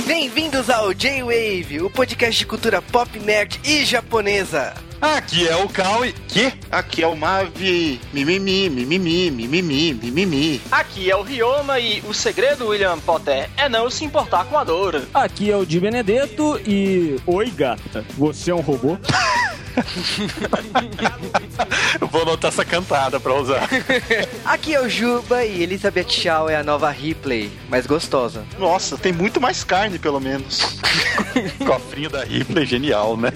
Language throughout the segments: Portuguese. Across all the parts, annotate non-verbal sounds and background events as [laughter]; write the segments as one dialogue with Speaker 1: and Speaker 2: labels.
Speaker 1: Bem-vindos ao J-Wave, o podcast de cultura pop, nerd e japonesa.
Speaker 2: Aqui é o Cal e... Que?
Speaker 3: Aqui é o Mavi. Mimimi, mimimi, mimimi, mimimi.
Speaker 4: Aqui é o Rioma e o segredo, William Potter, é não se importar com a dor.
Speaker 5: Aqui é o Di Benedetto e. Oi, gata. Você é um robô? [laughs]
Speaker 2: Eu vou anotar essa cantada pra usar. [laughs]
Speaker 1: Aqui é o Juba e Elizabeth Shaw é a nova Ripley, mais gostosa.
Speaker 3: Nossa, tem muito mais carne, pelo menos. [laughs]
Speaker 2: Cofrinho da Ripley, genial, né?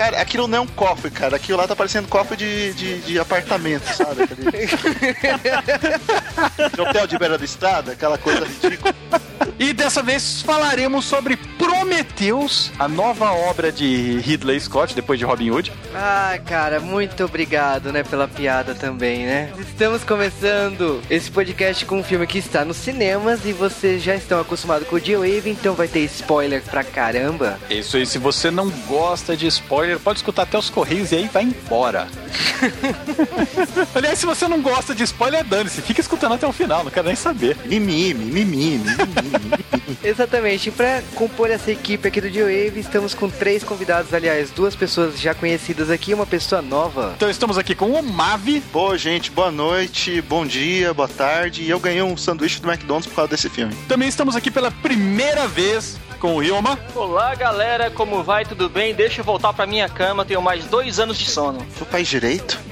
Speaker 3: Cara, aquilo não é um cofre, cara. Aquilo lá tá parecendo cofre de, de, de apartamento, sabe? Aquele... [laughs] de hotel de beira da estrada, aquela coisa ridícula.
Speaker 2: E dessa vez falaremos sobre Prometheus, a nova obra de Ridley Scott, depois de Robin Hood.
Speaker 1: Ah, cara, muito obrigado, né, pela piada também, né? Estamos começando esse podcast com um filme que está nos cinemas e vocês já estão acostumados com o J-Wave, então vai ter spoiler pra caramba.
Speaker 2: Isso aí, se você não gosta de spoiler, pode escutar até os Correios e aí vai embora. [laughs] Aliás, se você não gosta de spoiler, dane-se, fica escutando até o final, não quero nem saber.
Speaker 3: Mimimi, mimimi, mimimi. [laughs]
Speaker 1: Exatamente, pra compor essa equipe aqui do J-Wave, estamos com três convidados, aliás, duas pessoas já conhecidas aqui e uma pessoa nova.
Speaker 2: Então estamos aqui com o Mavi.
Speaker 3: Boa, gente, boa noite, bom dia, boa tarde. E eu ganhei um sanduíche do McDonald's por causa desse filme.
Speaker 2: Também estamos aqui pela primeira vez com o Rioma.
Speaker 4: Olá, galera, como vai? Tudo bem? Deixa eu voltar pra minha cama, tenho mais dois anos de sono.
Speaker 3: Seu país direito? [laughs]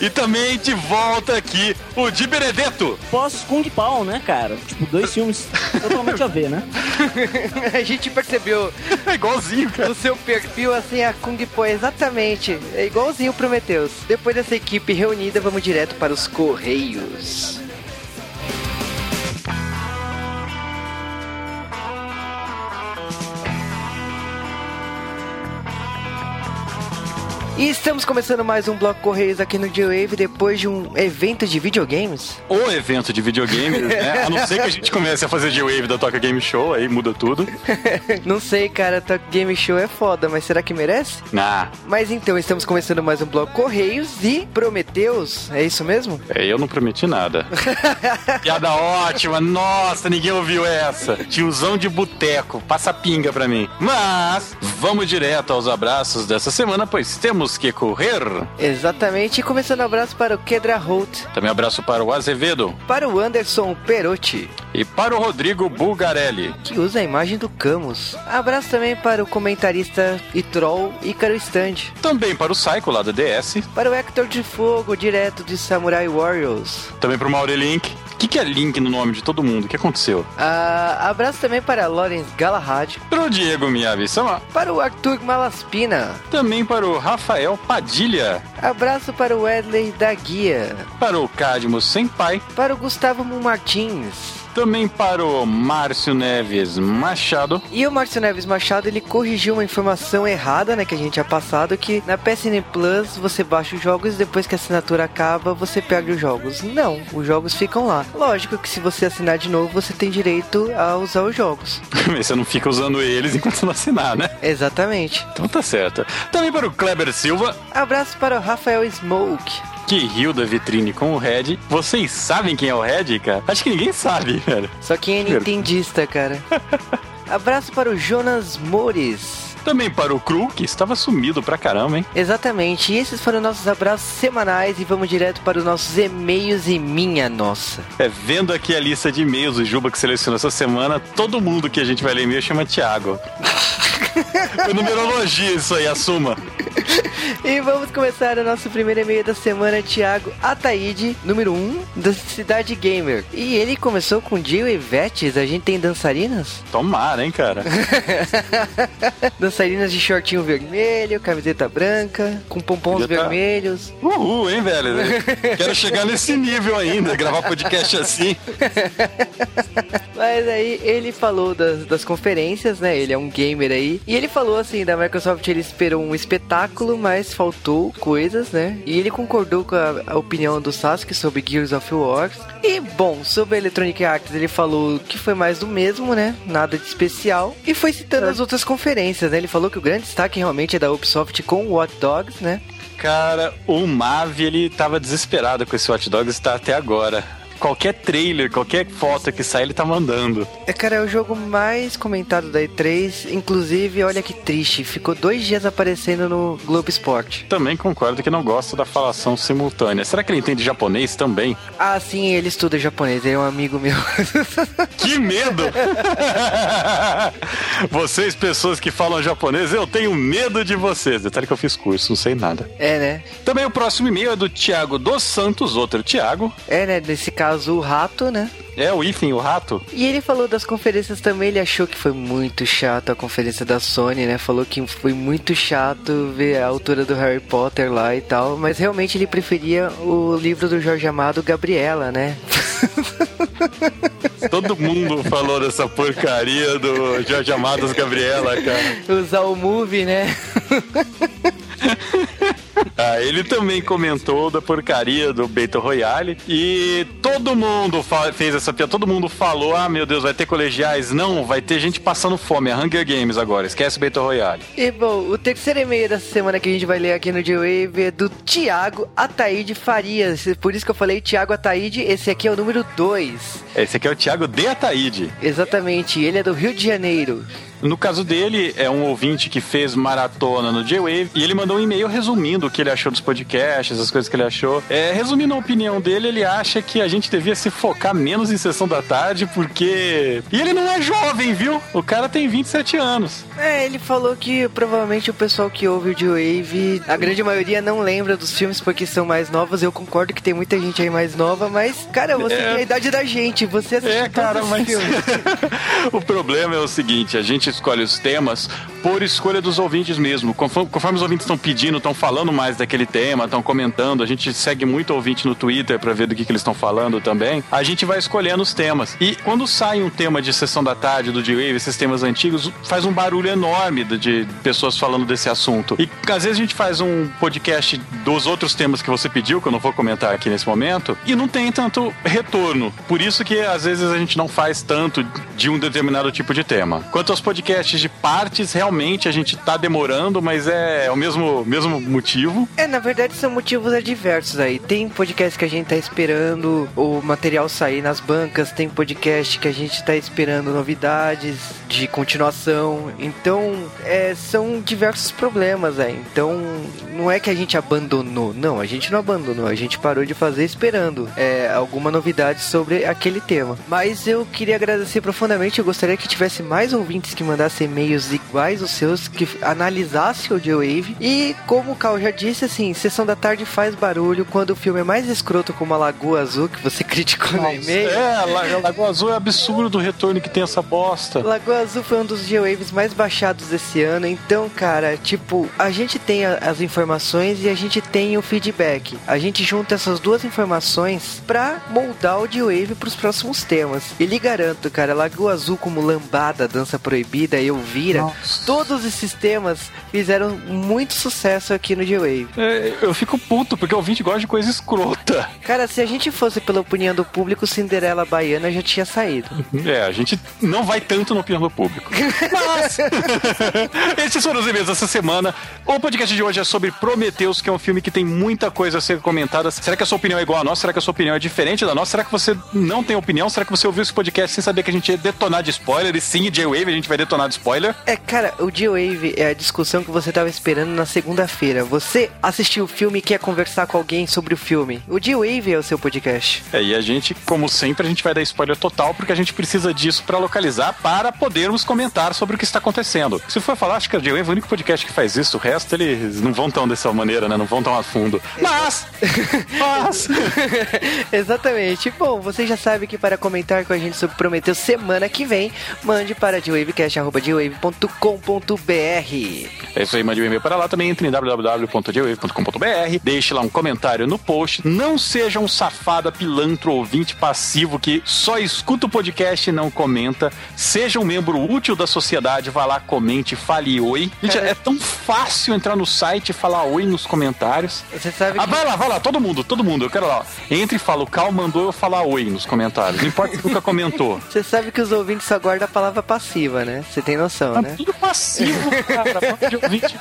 Speaker 2: E também de volta aqui o Di Benedetto.
Speaker 5: Pós Kung Pao, né, cara? Tipo, dois filmes totalmente a ver, né? [laughs]
Speaker 1: a gente percebeu
Speaker 2: É igualzinho, cara.
Speaker 1: no seu perfil assim a Kung Po exatamente, é igualzinho o Prometheus. Depois dessa equipe reunida, vamos direto para os Correios. E estamos começando mais um Bloco Correios aqui no J-Wave depois de um evento de videogames.
Speaker 2: O evento de videogame, né? [laughs] A não ser que a gente comece a fazer G-Wave da Toca Game Show, aí muda tudo. [laughs]
Speaker 1: Não sei, cara, Talk Game Show é foda, mas será que merece?
Speaker 2: Ah,
Speaker 1: Mas então, estamos começando mais um Bloco Correios e Prometeus, é isso mesmo?
Speaker 2: é, eu não prometi nada. [laughs] Piada ótima, nossa, ninguém ouviu essa. Tiozão de boteco, passa pinga pra mim. Mas, vamos direto aos abraços dessa semana, pois temos que correr.
Speaker 1: Exatamente, e começando abraço para o Kedra Holt,
Speaker 2: Também abraço para o Azevedo
Speaker 1: para o Anderson Perotti,
Speaker 2: e para o Rodrigo Bulgarelli.
Speaker 1: que usa a imagem do Camus. Abraço também para o comentarista e troll Ícaro Stand,
Speaker 2: Também para o Psycho lá da DS.
Speaker 1: para o Hector de Fogo, direto de Samurai Warriors.
Speaker 2: Também para o Mauri Link. O que, que é Link no nome de todo mundo? O que aconteceu?
Speaker 1: Ah, abraço também para Lawrence Galahad,
Speaker 2: Para o Diego Miyavi-sama.
Speaker 1: para o Arthur Malaspina,
Speaker 2: Também para o Rafael Padilha.
Speaker 1: abraço para o Wedley da Guia,
Speaker 2: Para o Cadmo Senpai.
Speaker 1: para o Gustavo Martins.
Speaker 2: Também para o Márcio Neves Machado.
Speaker 1: E o Márcio Neves Machado, ele corrigiu uma informação errada, né, que a gente tinha passado, que na PSN Plus você baixa os jogos e depois que a assinatura acaba, você perde os jogos. Não, os jogos ficam lá. Lógico que se você assinar de novo, você tem direito a usar os jogos. [laughs]
Speaker 2: Você não fica usando eles enquanto não assinar, né?
Speaker 1: Exatamente.
Speaker 2: Então tá certo. Também para o Kleber Silva,
Speaker 1: Abraço para o Rafael Smoke.
Speaker 2: Que riu da vitrine com o Red. Vocês sabem quem é o Red, cara? Acho que ninguém sabe, [laughs] velho.
Speaker 1: Só quem é nintendista, cara. [laughs] Abraço para o Jonas Mores.
Speaker 2: Também para o Cru, que estava sumido pra caramba, hein?
Speaker 1: Exatamente, e esses foram nossos abraços semanais e vamos direto para os nossos e-mails e minha nossa.
Speaker 2: É, vendo aqui a lista de e-mails do Juba que selecionou essa semana, todo mundo que a gente vai ler e-mail chama Thiago. [laughs] Foi numerologia isso aí, assuma.
Speaker 1: E vamos começar o nosso primeiro e-mail da semana, Thiago Ataíde, número 1, um, da Cidade Gamer. E ele começou com Jill e Vetes, a gente tem dançarinas?
Speaker 2: Tomara, hein, cara? [laughs]
Speaker 1: dançarinas de shortinho vermelho, camiseta branca, com pompons
Speaker 2: tá.
Speaker 1: vermelhos.
Speaker 2: Uhul, hein, velho? Quero chegar nesse nível ainda, gravar podcast assim. [laughs]
Speaker 1: Mas aí ele falou das, das conferências, né? Ele é um gamer aí. E ele falou assim, da Microsoft ele esperou um espetáculo, mas faltou coisas, né? E ele concordou com a, a opinião do Sasuke sobre Gears of War. E bom, sobre Electronic Arts ele falou que foi mais do mesmo, né? Nada de especial. E foi citando as outras conferências, né? Ele falou que o grande destaque realmente é da Ubisoft com o Watch Dogs, né?
Speaker 2: Cara, o Mavi, ele tava desesperado com esse Watch Dogs, tá até agora. Qualquer trailer, qualquer foto que sai, ele tá mandando.
Speaker 1: É, cara, é o jogo mais comentado da E3. Inclusive, olha que triste, ficou dois dias aparecendo no Globo Esporte.
Speaker 2: Também concordo que não gosta da falação simultânea. Será que ele entende japonês também?
Speaker 1: Ah, sim, ele estuda japonês, ele é um amigo meu. [laughs]
Speaker 2: Que medo! [laughs] vocês, pessoas que falam japonês, eu tenho medo de vocês. Detalhe que eu fiz curso, não sei nada.
Speaker 1: é, né?
Speaker 2: Também o próximo e-mail é do Thiago dos Santos, outro Thiago.
Speaker 1: É, né? Nesse caso, o rato, né?
Speaker 2: É o Ifin, o rato.
Speaker 1: E ele falou das conferências também, ele achou que foi muito chato a conferência da Sony, né? Falou que foi muito chato ver a altura do Harry Potter lá e tal, mas realmente ele preferia o livro do Jorge Amado, Gabriela, né? [laughs]
Speaker 2: Todo mundo falou dessa porcaria do Jorge Amados Gabriela, cara.
Speaker 1: Usar o movie, né? [laughs] [laughs]
Speaker 2: Ah, ele também comentou da porcaria do Beto Royale e todo mundo fez essa piada, todo mundo falou: ah, meu Deus, vai ter colegiais? Não, vai ter gente passando fome, é Hunger Games agora, esquece o Beto Royale.
Speaker 1: E bom, o terceiro e-mail dessa semana que a gente vai ler aqui no G-Wave é do Thiago Ataíde Farias. Por isso que eu falei Thiago Ataíde, esse aqui é o número 2.
Speaker 2: Esse aqui é o Thiago de Ataíde.
Speaker 1: Exatamente, ele é do Rio de Janeiro.
Speaker 2: No caso dele, é um ouvinte que fez maratona no J-Wave e ele mandou um e-mail resumindo o que ele achou dos podcasts, as coisas que ele achou. É, resumindo a opinião dele, ele acha que a gente devia se focar menos em sessão da tarde, porque. E ele não é jovem, viu? O cara tem 27 anos.
Speaker 1: É, ele falou que provavelmente o pessoal que ouve o G-Wave, a grande maioria não lembra dos filmes porque são mais novos. Eu concordo que tem muita gente aí mais nova, mas, cara, você
Speaker 2: É.
Speaker 1: tem a idade da gente, você assiste
Speaker 2: É, cara, mas.
Speaker 1: filmes. [laughs]
Speaker 2: o problema é o seguinte: a gente escolhe os temas por escolha dos ouvintes mesmo. Conforme, conforme os ouvintes estão pedindo, estão falando mais daquele tema, estão comentando, a gente segue muito ouvinte no Twitter pra ver do que, que eles estão falando também. A gente vai escolhendo os temas. E quando sai um tema de sessão da tarde, do D-Wave, esses temas antigos, faz um barulho enorme de, de pessoas falando desse assunto. E às vezes a gente faz um podcast dos outros temas que você pediu, que eu não vou comentar aqui nesse momento, e não tem tanto retorno. Por isso que às vezes a gente não faz tanto de um determinado tipo de tema. Quanto aos podcasts de partes, realmente a gente tá demorando, mas é o mesmo, mesmo motivo.
Speaker 1: É, na verdade são motivos adversos aí. Tem podcast que a gente tá esperando o material sair nas bancas, tem podcast que a gente tá esperando novidades de continuação. Então, é, são diversos problemas aí. Então, não é que a gente abandonou. Não, a gente não abandonou. A gente parou de fazer esperando é, alguma novidade sobre aquele tema. Mas eu queria agradecer profundamente. Eu gostaria que tivesse mais ouvintes que mandassem e-mails iguais os seus, que analisassem o G-Wave. E como o Cal já disse, assim, Sessão da Tarde faz barulho quando o filme é mais escroto como a Lagoa Azul, que você [laughs] criticou no e-mail.
Speaker 2: É, La- Lagoa Azul é absurdo o retorno que tem essa bosta.
Speaker 1: Lagoa Azul foi um dos G-Waves mais baixados desse ano, então, cara, tipo, a gente tem a- as informações e a gente tem o feedback. A gente junta essas duas informações pra moldar o G-Wave pros próximos temas. E lhe garanto, cara, Lagoa Azul como Lambada, Dança Proibida e Elvira, todos esses temas fizeram muito sucesso aqui no G-Wave.
Speaker 2: É, eu fico puto, porque o ouvinte gosta de coisa escrota.
Speaker 1: Cara, se a gente fosse pela opinião do público, Cinderela Baiana já tinha saído.
Speaker 2: É, a gente não vai tanto na opinião do público. [laughs] Mas, [laughs] esses foram os e-mails dessa semana. O podcast de hoje é sobre Prometheus, que é um filme que tem muita coisa a ser comentada. Será que a sua opinião é igual a nossa? Será que a sua opinião é diferente da nossa? Será que você não tem opinião? Será que você ouviu esse podcast sem saber que a gente ia detonar de spoiler? E sim, J-Wave, a gente vai detonar de spoiler.
Speaker 1: É, cara, o G-Wave é a discussão que você tava esperando na segunda-feira. Você assistiu o filme e quer conversar com alguém sobre o filme. O G-Wave é o seu podcast.
Speaker 2: É, e a gente, como sempre, a gente vai dar spoiler total, porque a gente precisa disso pra localizar, para podermos comentar sobre o que está acontecendo. Se for falar, acho que a J-Wave é o único podcast que faz isso, o resto eles não vão tão dessa maneira, né? Não vão tão a fundo. Mas! [laughs] Mas!
Speaker 1: Exatamente. Bom, você já sabe que para comentar com a gente sobre Prometeu semana que vem, mande para gwavecast.gwave.com.br.
Speaker 2: É isso aí, mande um e-mail para lá também, entre em www.jwave.com.br, deixe lá um comentário no post. Não seja um safado, pilantro, ouvinte passivo que só escuta o podcast e não comenta. Seja um membro útil da sociedade, vá lá, comente, fale oi. Gente,
Speaker 1: Cara.
Speaker 2: é tão fácil entrar no site e falar oi nos comentários.
Speaker 1: Você sabe
Speaker 2: Ah,
Speaker 1: que...
Speaker 2: vai lá, vai lá, todo mundo, todo mundo, eu quero lá. Entre e fala, o Cal mandou eu falar oi nos comentários. Não importa se nunca comentou. [laughs]
Speaker 1: Você sabe que os ouvintes só guardam a palavra passiva, né? Você tem noção,
Speaker 2: Tá
Speaker 1: né?
Speaker 2: tudo passivo, cara. [laughs] Papo de ouvinte.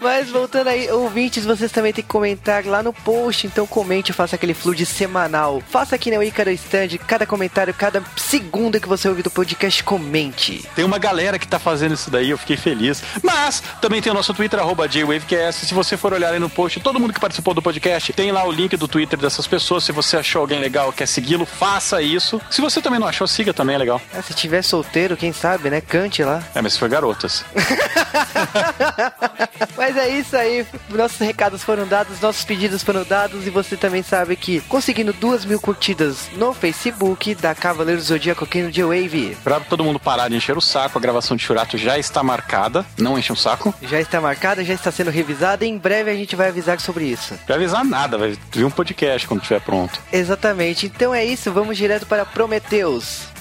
Speaker 1: Mas voltando aí, ouvintes, vocês também têm que comentar lá no post. Então comente, faça aquele flood semanal. Faça aqui no Ícaro Stand. Cada comentário, cada segundo que você ouvir do podcast, comente.
Speaker 2: Tem uma galera que tá fazendo isso daí, eu fiquei feliz. Mas também tem o nosso Twitter, arroba JWavecast. Se você for olhar aí no post, todo mundo que participou do podcast, tem lá o link do Twitter dessas pessoas. Se você achou alguém legal, quer segui-lo, faça isso. Se você também não achou, siga também, é legal.
Speaker 1: Ah, se tiver solteiro, quem sabe, né? Lá.
Speaker 2: É, mas foi garotas. [laughs]
Speaker 1: Mas é isso aí. Nossos recados foram dados, nossos pedidos foram dados. E você também sabe que conseguindo duas mil curtidas no Facebook da Cavaleiro do Zodíaco aqui no J-Wave.
Speaker 2: Pra todo mundo parar de encher o saco, a gravação de Churato já está marcada. Não enche o saco.
Speaker 1: Já está marcada, já está sendo revisada. E em breve a gente vai avisar sobre isso.
Speaker 2: Vai avisar nada, vai vir um podcast quando estiver pronto.
Speaker 1: Exatamente. Então é isso. Vamos direto para Prometheus.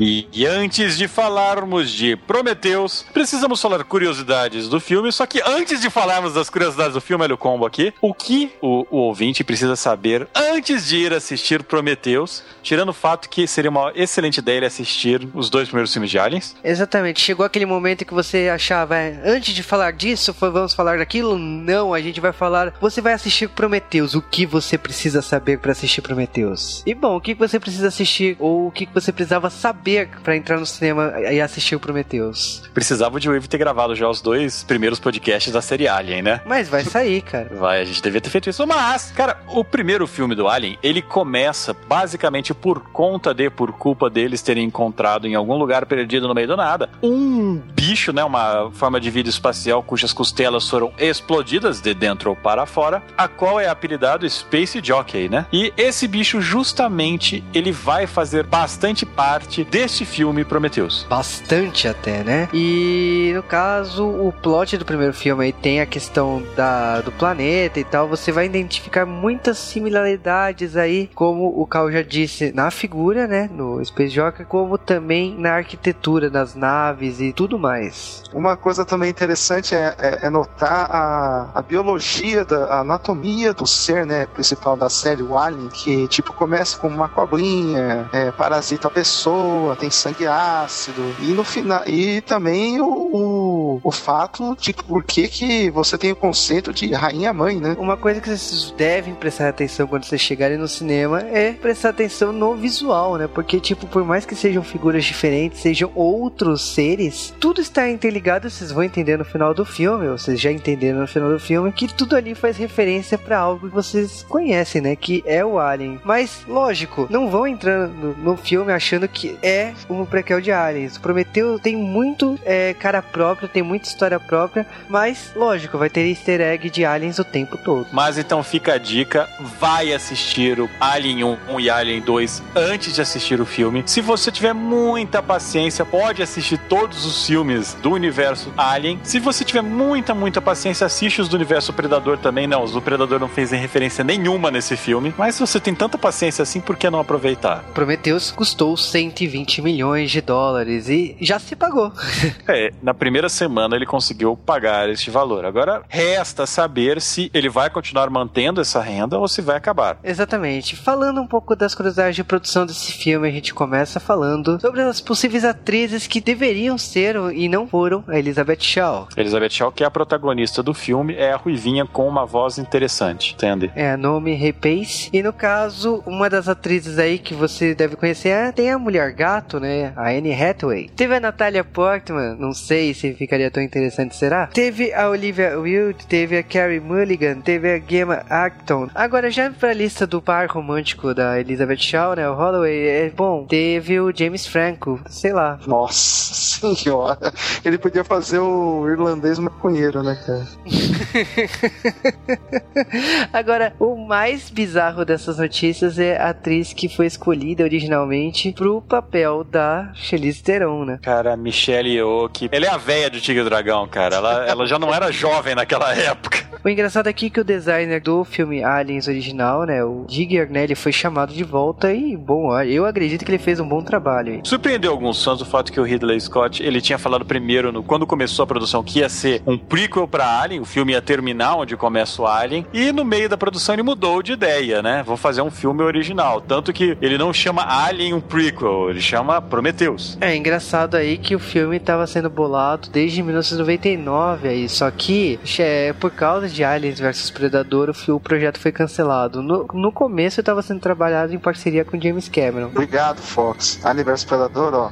Speaker 2: E, e antes de falarmos de Prometheus, precisamos falar curiosidades do filme. Só que antes de falarmos das curiosidades do filme, olha o combo aqui. O que o, o ouvinte precisa saber antes de ir assistir Prometheus, tirando o fato que seria uma excelente ideia ele assistir os dois primeiros filmes de Aliens.
Speaker 1: Exatamente. Chegou aquele momento que você achava, "É, antes de falar disso, vamos falar daquilo? Não, a gente vai falar. Você vai assistir Prometheus. O que você precisa saber para assistir Prometheus? E bom, o que você precisa assistir ou o que você precisava saber para entrar no cinema e assistir o Prometheus?
Speaker 2: Precisava de Wave ter gravado já os dois primeiros podcasts da série Alien, né?
Speaker 1: Mas vai sair, cara.
Speaker 2: Vai, a gente devia ter feito isso. Mas, cara, o primeiro filme do Alien, ele começa basicamente por conta de, por culpa deles terem encontrado em algum lugar perdido no meio do nada, um bicho, né? Uma forma de vida espacial cujas costelas foram explodidas de dentro para fora, a qual é apelidado Space Jockey, né? E esse bicho, justamente, ele vai fazer bastante parte deste filme Prometheus.
Speaker 1: Bastante até, né? E no caso, o plot do primeiro filme aí tem a questão da, do planeta e tal. Você vai identificar muitas similaridades aí, como o Cal já disse, na figura, né? No Space Jockey, como também na arquitetura das naves e tudo mais.
Speaker 3: Uma coisa também interessante é, é- é notar a, a biologia, da, a anatomia do ser, né, principal da série, o Alien, que tipo começa com uma cobrinha, é, parasita a pessoa, tem sangue ácido e no final e também o, o, o fato de por que que você tem o conceito de rainha mãe, né?
Speaker 1: Uma coisa que vocês devem prestar atenção quando vocês chegarem no cinema é prestar atenção no visual, né? Porque, tipo, por mais que sejam figuras diferentes, sejam outros seres, tudo está interligado. Vocês vão entender no final do filme, ou vocês já entenderam no final do filme, que tudo ali faz referência para algo que vocês conhecem, né? Que é o Alien. Mas, lógico, não vão entrar no, no filme achando que é um prequel de Aliens. O Prometeu tem muito é, cara própria, tem muita história própria, mas, lógico, vai ter easter egg de Aliens o tempo todo.
Speaker 2: Mas então fica a dica, vai assistir o Alien 1 e Alien 2 antes de assistir o filme. Se você tiver muita paciência, pode assistir todos os filmes do universo Alien. Se você tiver muita, muita paciência, assiste os do universo Predador também. Não, os do Predador não fez referência nenhuma nesse filme. Mas se você tem tanta paciência assim, por que não aproveitar?
Speaker 1: Prometheus custou 120 milhões de dólares e já se pagou. [laughs]
Speaker 2: É, na primeira semana ele conseguiu pagar este valor. Agora resta saber se ele vai continuar mantendo essa renda ou se vai acabar.
Speaker 1: Exatamente. Falando um pouco das curiosidades de produção desse filme, a gente começa falando sobre as possíveis atrizes que deveriam ser e não foram a Elizabeth Shaw.
Speaker 2: Elizabeth Shaw, que é a protagonista do filme, é a ruivinha com uma voz interessante, entende?
Speaker 1: É nome Repace. E no caso, uma das atrizes aí que você deve conhecer é, tem a Mulher Gato, né? A Anne Hathaway. Teve a Natalia Portman, não sei se ficaria tão interessante, será? Teve a Olivia Wilde, teve a Carrie Mulligan, teve a Gemma Acton. Agora, já pra lista do par romântico da Elizabeth Shaw, né? O Holloway, é bom. Teve o James Franco, sei lá.
Speaker 3: Nossa [laughs] senhora, ele podia fazer o irlandês maconheiro, né, cara? [laughs]
Speaker 1: Agora, o mais bizarro dessas notícias é a atriz que foi escolhida originalmente pro papel da Charlize Theron, né?
Speaker 2: Cara, a Michelle Yeoh, que ela é a véia do Tigre e Dragão, cara. Ela, ela já não era jovem naquela época. [laughs]
Speaker 1: O engraçado aqui é que o designer do filme Aliens original, né, o Digger, né, ele foi chamado de volta e, bom, eu acredito que ele fez um bom trabalho aí.
Speaker 2: Surpreendeu alguns fãs o fato que o Ridley Scott, ele tinha falado primeiro, no, quando começou a produção, que ia ser um prequel pra Alien, o filme ia terminar onde começa o Alien, e no meio da produção ele mudou de ideia, né? Vou fazer um filme original. Tanto que ele não chama Alien um prequel, ele chama Prometheus.
Speaker 1: É engraçado aí que o filme estava sendo bolado desde 1999 aí, só que é, por causa de Aliens vs Predador, o, o projeto foi cancelado. No, no começo estava sendo trabalhado em parceria com James Cameron.
Speaker 3: Obrigado, Fox. Aniverso Predador, ó.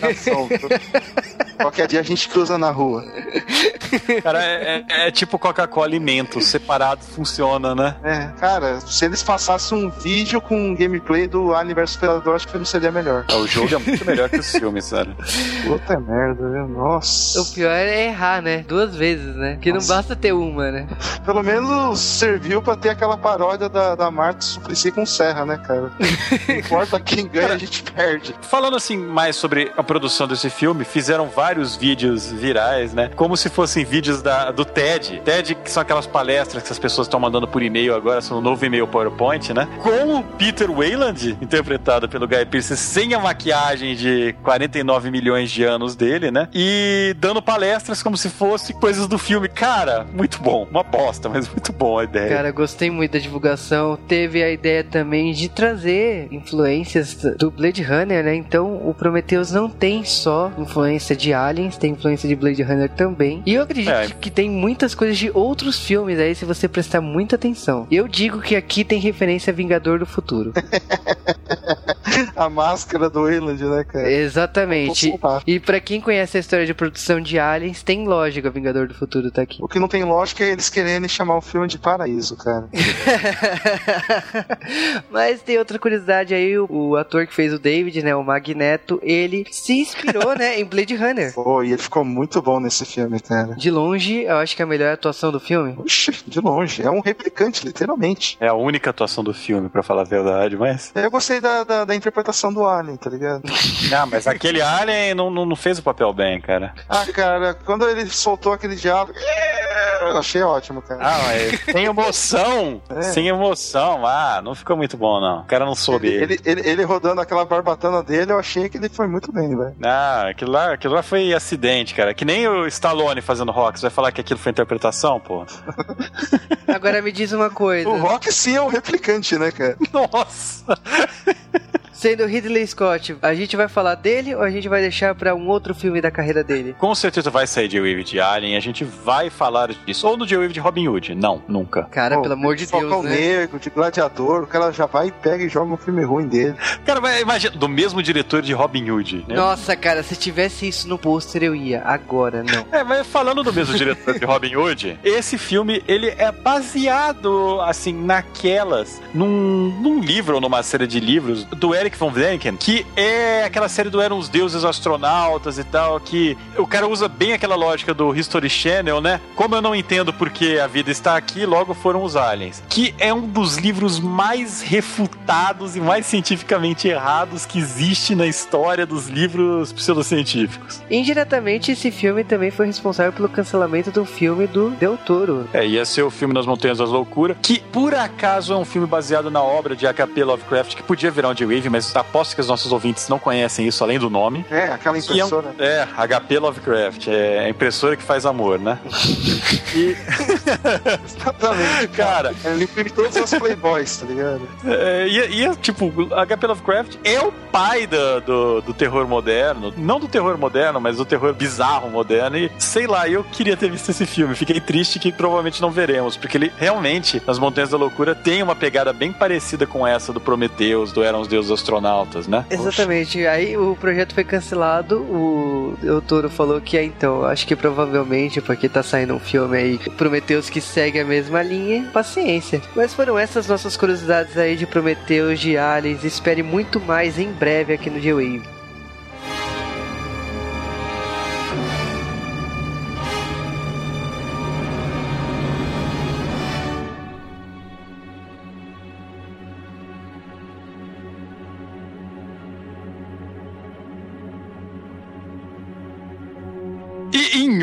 Speaker 3: Coração. [laughs] Qualquer dia a gente cruza na rua.
Speaker 2: Cara, é, é- é tipo Coca-Cola alimento, separado funciona, né?
Speaker 3: É, cara, se eles passassem um vídeo com um gameplay do Aniverso Predador, acho que não seria melhor.
Speaker 2: O jogo é muito melhor que os filmes, sério.
Speaker 3: Puta merda, viu? Nossa.
Speaker 1: O pior é errar, né? Duas vezes, né? Que não basta ter uma, né? [laughs]
Speaker 3: Pelo menos serviu pra ter aquela paródia da, da Marta Suplicy com Serra, né, cara? Não [laughs] importa quem ganha, a gente perde.
Speaker 2: Falando assim mais sobre a produção desse filme, fizeram vários vídeos virais, né? Como se fossem vídeos da, do TED. TED, que são aquelas palestras que as pessoas estão mandando por e-mail agora, são o novo e-mail PowerPoint, né? Com o Peter Wayland, interpretado pelo Guy Pearce, sem a maquiagem de 49 milhões de anos dele, né? E dando palestras como se fosse coisas do filme. Cara, muito bom. Uma bosta, mas muito bom a ideia.
Speaker 1: Cara, gostei muito da divulgação. Teve a ideia também de trazer influências do Blade Runner, né? Então o Prometheus não tem só influência de Aliens, tem influência de Blade Runner também. E eu acredito
Speaker 2: É.
Speaker 1: que tem muitas coisas de outros filmes aí, se você prestar muita atenção. Eu digo que aqui tem referência a Vingador do Futuro. [laughs]
Speaker 3: A máscara do Wayland, né, cara?
Speaker 1: Exatamente. E pra quem conhece a história de produção de Aliens, tem lógica Vingador do Futuro tá aqui.
Speaker 3: O que não tem lógica é eles quererem chamar o filme de Paraíso, cara. [laughs]
Speaker 1: Mas tem outra curiosidade aí, o, o ator que fez o David, né, o Magneto, ele se inspirou, né, em Blade Runner. [laughs]
Speaker 3: Pô, e ele ficou muito bom nesse filme, cara.
Speaker 1: De longe, eu acho que é a melhor atuação do filme.
Speaker 3: Oxi, de longe. É um replicante, literalmente.
Speaker 2: É a única atuação do filme, pra falar a verdade, mas.
Speaker 3: Eu gostei da, da, da interpretação do Alien, tá ligado? [laughs]
Speaker 2: Ah, mas aquele Alien não, não, não fez o papel bem, cara.
Speaker 3: Ah, cara, quando ele soltou aquele diálogo, eu achei ótimo, cara.
Speaker 2: Ah, mas sem emoção.
Speaker 3: É.
Speaker 2: Sem emoção. Ah, não ficou muito bom, não. O cara não soube.
Speaker 3: Ele, ele, ele, ele rodando aquela barbatana dele, eu achei que ele foi muito bem, velho.
Speaker 2: Ah, aquilo lá, aquilo lá foi acidente, cara. Que nem o Stallone fazendo rock. Você vai falar que aquilo foi interpretação, pô? [laughs]
Speaker 1: Agora me diz uma coisa,
Speaker 3: O Rock sim é um replicante, né, cara? [laughs]
Speaker 2: Nossa!
Speaker 1: Sendo Ridley Scott, a gente vai falar dele ou a gente vai deixar pra um outro filme da carreira dele?
Speaker 2: Com certeza vai sair de Wave de Alien. A gente vai falar disso. Ou no J-Wave de Robin Hood. Não, nunca.
Speaker 1: Cara,
Speaker 3: Pô,
Speaker 1: pelo amor de
Speaker 3: Falcão
Speaker 1: Deus, né?
Speaker 3: Negro, de Gladiador, o cara já vai e pega e joga um filme ruim dele.
Speaker 2: Cara, mas imagina, do mesmo diretor de Robin Hood. Né?
Speaker 1: Nossa, cara, se tivesse isso no pôster eu ia. Agora, não.
Speaker 2: É, mas falando do mesmo diretor de Robin Hood, esse filme, ele é baseado, assim, naquelas, num, num livro ou numa série de livros do Eric von Däniken, que é aquela série do Eram os Deuses Astronautas e tal, que o cara usa bem aquela lógica do History Channel, né? Como eu não entendo porque a vida está aqui, logo foram os aliens. Que é um dos livros mais refutados e mais cientificamente errados que existe na história dos livros pseudocientíficos.
Speaker 1: Indiretamente, esse filme também foi responsável pelo cancelamento do filme do Del Toro.
Speaker 2: É, ia ser o filme Nas Montanhas das Loucuras, que por acaso é um filme baseado na obra de H.P. Lovecraft, que podia virar um J-Wave, mas aposto que os nossos ouvintes não conhecem isso além do nome.
Speaker 3: É, aquela
Speaker 2: Que é, um-
Speaker 3: impressora.
Speaker 2: é, HP Lovecraft, é a impressora que faz amor, né? e, [laughs]
Speaker 3: Exatamente.
Speaker 2: cara,
Speaker 3: Ele imprime todas as Playboys, tá ligado?
Speaker 2: é, e, e, tipo, HP Lovecraft é o pai do, do, do terror moderno, não do terror moderno, mas do terror bizarro moderno, e sei lá, eu queria ter visto esse filme, fiquei triste que provavelmente não veremos, porque ele realmente, Nas Montanhas da Loucura, tem uma pegada bem parecida com essa do Prometheus, do Eram os Deuses Astronautas, né?
Speaker 1: Exatamente. Aí o projeto foi cancelado. O Del Toro falou que é então. Acho que provavelmente porque tá saindo um filme aí Prometheus que segue a mesma linha. Paciência. Mas foram essas nossas curiosidades aí de Prometheus, de Aliens. Espere muito mais em breve aqui no G-Wave.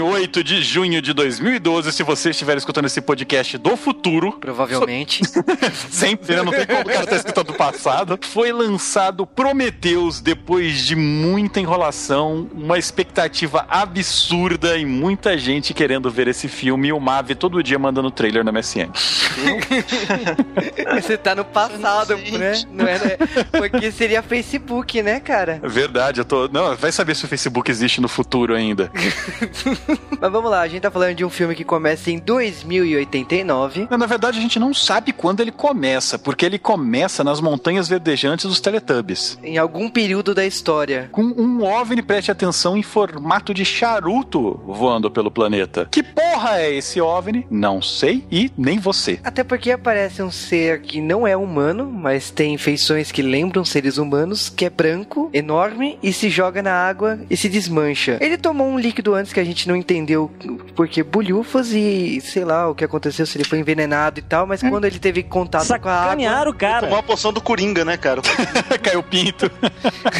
Speaker 2: 8 de junho de 2012, se você estiver escutando esse podcast do futuro,
Speaker 1: Provavelmente. [laughs]
Speaker 2: sempre, né? Não tem como o cara estar escutando do passado, foi lançado Prometheus depois de muita enrolação, uma expectativa absurda e muita gente querendo ver esse filme e o Mave todo dia mandando trailer na MSN. [laughs]
Speaker 1: Você tá no passado, né? Não é, né? Porque seria Facebook, né, cara?
Speaker 2: Verdade, eu tô. Não, vai saber se o Facebook existe no futuro ainda. [laughs]
Speaker 1: Mas vamos lá, a gente tá falando de um filme que começa em 2089.
Speaker 2: Na verdade, a gente não sabe quando ele começa, porque ele começa nas montanhas verdejantes dos Teletubbies.
Speaker 1: Em algum período da história.
Speaker 2: Com um OVNI, preste atenção, em formato de charuto voando pelo planeta. Que porra é esse OVNI? Não sei e nem você.
Speaker 1: Até porque aparece um ser que não é humano, mas tem feições que lembram seres humanos, que é branco, enorme e se joga na água e se desmancha. Ele tomou um líquido antes que a gente não entendeu porque bulhufas e sei lá o que aconteceu, se ele foi envenenado e tal, mas quando ele teve contato com a água,
Speaker 5: Sacanearam o cara.
Speaker 6: Tomou uma poção do Coringa, né, cara? [laughs]
Speaker 2: Caiu o pinto.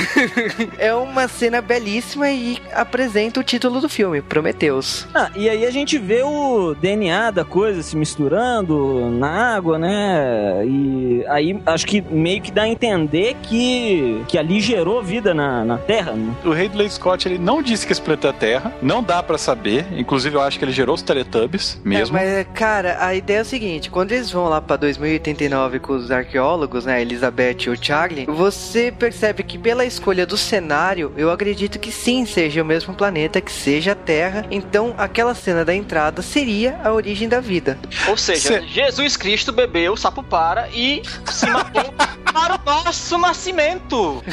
Speaker 2: [laughs]
Speaker 1: é uma cena belíssima e apresenta o título do filme, Prometeus.
Speaker 5: Ah, e aí a gente vê o DNA da coisa se misturando na água, né? E aí acho que meio que dá a entender que, que ali gerou vida na, na Terra, né?
Speaker 2: O Ridley Scott ele não disse que esse planeta é a Terra, não dá pra saber. Inclusive, eu acho que ele gerou os Teletubbies mesmo.
Speaker 1: É, mas, cara, a ideia é o seguinte: quando eles vão lá pra 2089 com os arqueólogos, né, a Elizabeth e o Charlie, você percebe que pela escolha do cenário, eu acredito que sim seja o mesmo planeta, que seja a Terra. Então, aquela cena da entrada seria a origem da vida.
Speaker 4: Ou seja,
Speaker 2: Cê-
Speaker 4: Jesus Cristo bebeu o sapo para e se matou [laughs] para o nosso nascimento.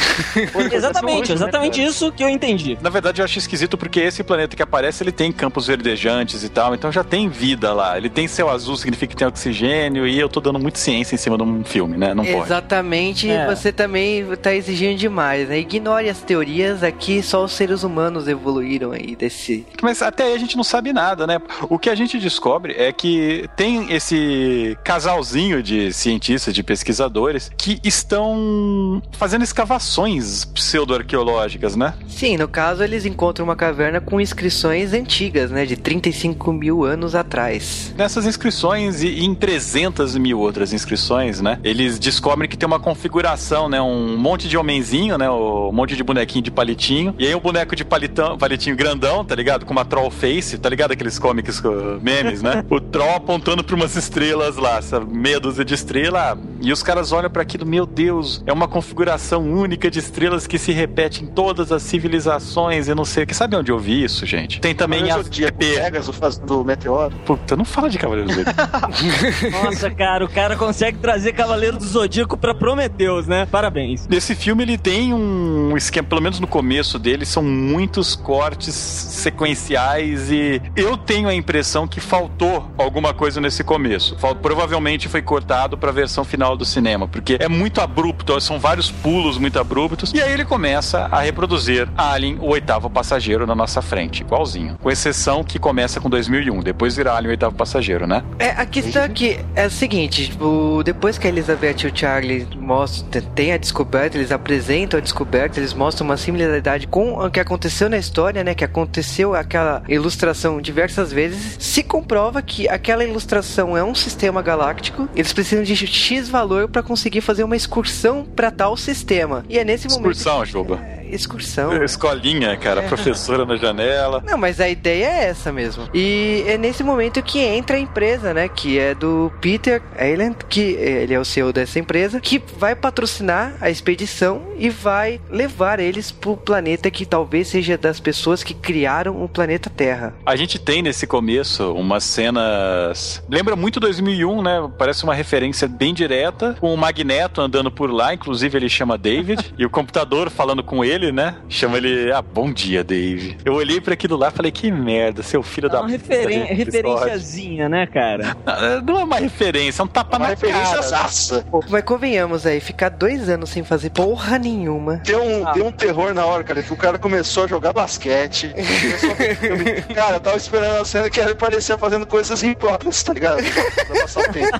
Speaker 5: Exatamente, exatamente isso que eu entendi.
Speaker 2: Na verdade, eu acho esquisito porque esse planeta que aparece, ele tem campos verdejantes e tal, então já tem vida lá. Ele tem céu azul, significa que tem oxigênio, e eu tô dando muito ciência em cima de um filme, né? Não pode.
Speaker 1: Exatamente,
Speaker 5: É.
Speaker 1: você também tá exigindo demais, né? Ignore as teorias, aqui só os seres humanos evoluíram aí desse.
Speaker 2: Mas até aí a gente não sabe nada, né? O que a gente descobre é que tem esse casalzinho de cientistas, de pesquisadores, que estão fazendo escavações pseudo-arqueológicas, né?
Speaker 1: Sim, no caso eles encontram uma caverna com inscrições antigas, né? De 35 mil anos atrás.
Speaker 2: Nessas inscrições e em 300 mil outras inscrições, né? Eles descobrem que tem uma configuração, né? Um monte de homenzinho, né? Um monte de bonequinho de palitinho. E aí um boneco de palitão, palitinho grandão, tá ligado? Com uma troll face, tá ligado? Aqueles cómics, uh, memes, né? [laughs] o troll apontando pra umas estrelas lá, essa meia dúzia de estrela. E os caras olham pra aquilo, meu Deus, é uma configuração única de estrelas que se repete em todas as civilizações e não sei o que. Sabe onde eu vi isso, gente? Tem também as
Speaker 3: Zodíaco,
Speaker 2: PP.
Speaker 3: Pegasus fazendo meteoro.
Speaker 2: Puta, não fala de Cavaleiros do Zodíaco. [laughs]
Speaker 5: Nossa, cara, o cara consegue trazer Cavaleiro do Zodíaco pra Prometeus, né? Parabéns.
Speaker 2: Nesse filme ele tem um esquema, pelo menos no começo dele, são muitos cortes sequenciais e eu tenho a impressão que faltou alguma coisa nesse começo. Fal- Provavelmente foi cortado pra versão final do cinema, porque é muito abrupto, são vários pulos muito abruptos. E aí ele começa a reproduzir Alien, o oitavo passageiro na nossa frente, igualzinho. Com exceção que começa com 2001, depois vira Alien, o oitavo passageiro, né?
Speaker 1: É, a questão aqui é a seguinte, tipo, depois que a Elizabeth e o Charlie mostram, tem a descoberta, eles apresentam a descoberta, eles mostram uma similaridade com o que aconteceu na história, né? Que aconteceu aquela ilustração diversas vezes. Se comprova que aquela ilustração é um sistema galáctico, eles precisam de X valor para conseguir fazer uma excursão para tal sistema. E é nesse momento.
Speaker 2: Excursão, Juba.
Speaker 1: Excursão.
Speaker 2: Escolinha, cara, professora na janela.
Speaker 1: Não, mas a ideia é essa mesmo. E é nesse momento que entra a empresa, né? Que é do Peter Ayland, que ele é o CEO dessa empresa, que vai patrocinar a expedição e vai levar eles pro planeta que talvez seja das pessoas que criaram o planeta Terra.
Speaker 2: A gente tem nesse começo umas cenas. Lembra muito 2001, né? Parece uma referência bem direta. Com o Magneto andando por lá, inclusive ele chama David. [laughs] e o computador falando com ele, né? Chama ele. Ah, bom dia, Dave. Eu olhei pra aquilo lá e falei: que merda, seu filho
Speaker 5: É
Speaker 2: da
Speaker 5: uma
Speaker 2: puta,
Speaker 5: referen
Speaker 2: gente,
Speaker 5: referenciazinha, né, cara?
Speaker 2: Não, [laughs] Não é uma referência, é um tapa
Speaker 3: Uma
Speaker 2: na
Speaker 3: referência
Speaker 2: cara.
Speaker 3: zaça.
Speaker 1: Mas convenhamos aí, ficar dois anos sem fazer porra nenhuma.
Speaker 3: Deu um, deu um terror na hora, cara, que o cara começou a jogar basquete. [laughs] a. Cara, eu tava esperando a cena que ele parecia fazendo coisas impróprias, tá ligado? Pra passar o tempo.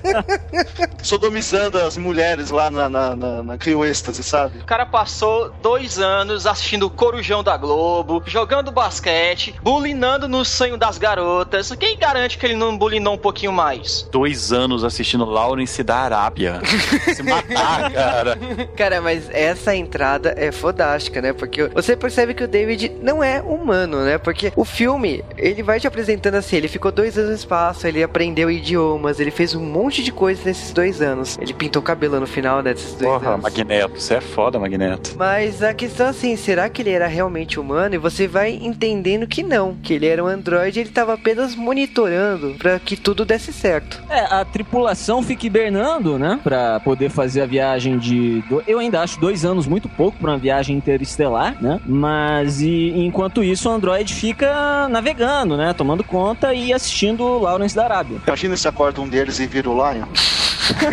Speaker 3: [laughs] Sodomizando as mulheres lá na, na, na, na Crio Êxtase, sabe?
Speaker 4: O cara passou dois anos anos assistindo o Corujão da Globo, jogando basquete, bulinando no sonho das garotas. Quem garante que ele não bulinou um pouquinho mais?
Speaker 2: Dois anos assistindo Lawrence da Arábia. Se matar, [laughs] cara.
Speaker 1: Cara, mas essa entrada é fodástica, né? Porque você percebe que o David não é humano, né? Porque o filme, ele vai te apresentando assim, ele ficou dois anos no espaço, ele aprendeu idiomas, ele fez um monte de coisas nesses dois anos. Ele pintou o cabelo no final né, desses dois
Speaker 2: Porra,
Speaker 1: anos.
Speaker 2: Magneto. Você é foda, Magneto.
Speaker 1: Mas a questão assim, será que ele era realmente humano? E você vai entendendo que não, que ele era um androide, ele tava apenas monitorando pra que tudo desse certo.
Speaker 5: É, a tripulação fica hibernando, né? Pra poder fazer a viagem de. do- Eu ainda acho dois anos muito pouco pra uma viagem interestelar, né? Mas e, enquanto isso, o Android fica navegando, né? Tomando conta e assistindo Lawrence da Arábia.
Speaker 3: Imagina se acorda um deles e vira o Lion. [laughs]
Speaker 2: Puta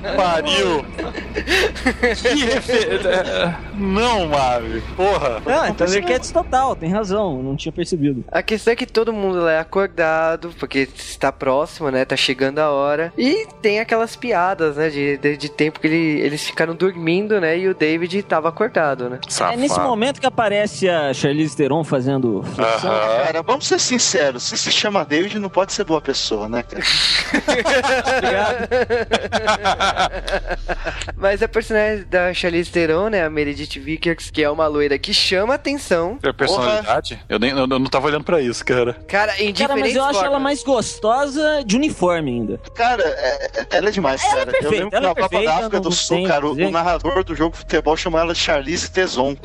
Speaker 2: que pariu! Que referência. [laughs] Não, Marvel. Porra.
Speaker 5: Ah, então Thundercats total, tem razão, não tinha percebido.
Speaker 1: A questão é que todo mundo lá é acordado, porque está próximo, né? Tá chegando a hora. E tem aquelas piadas, né? De, de, de tempo que ele- eles ficaram dormindo, né? E o David tava acordado, né?
Speaker 5: É nesse momento que aparece a Charlize Theron fazendo flexão.
Speaker 2: Aham.
Speaker 3: Cara, vamos ser sinceros, se se chama David não pode ser boa pessoa, né, cara? [laughs] [laughs]
Speaker 1: Mas a personagem da Charlize Theron, né? A Meredith Vickers, que é uma loira que chama atenção.
Speaker 2: É personalidade? Eu, nem, eu, eu não tava olhando pra isso, cara.
Speaker 1: Cara, em
Speaker 5: Cara, mas eu acho ela
Speaker 1: formas.
Speaker 5: mais gostosa de uniforme ainda.
Speaker 3: Cara, é- é- ela é demais,
Speaker 5: Ela é
Speaker 3: cara.
Speaker 5: perfeita,
Speaker 3: eu lembro que
Speaker 5: ela é
Speaker 3: na Copa
Speaker 5: perfeita,
Speaker 3: da África do Sul,
Speaker 5: tem
Speaker 3: cara,
Speaker 5: o
Speaker 3: o, narrador do jogo de futebol chama ela de Charlize
Speaker 2: ele.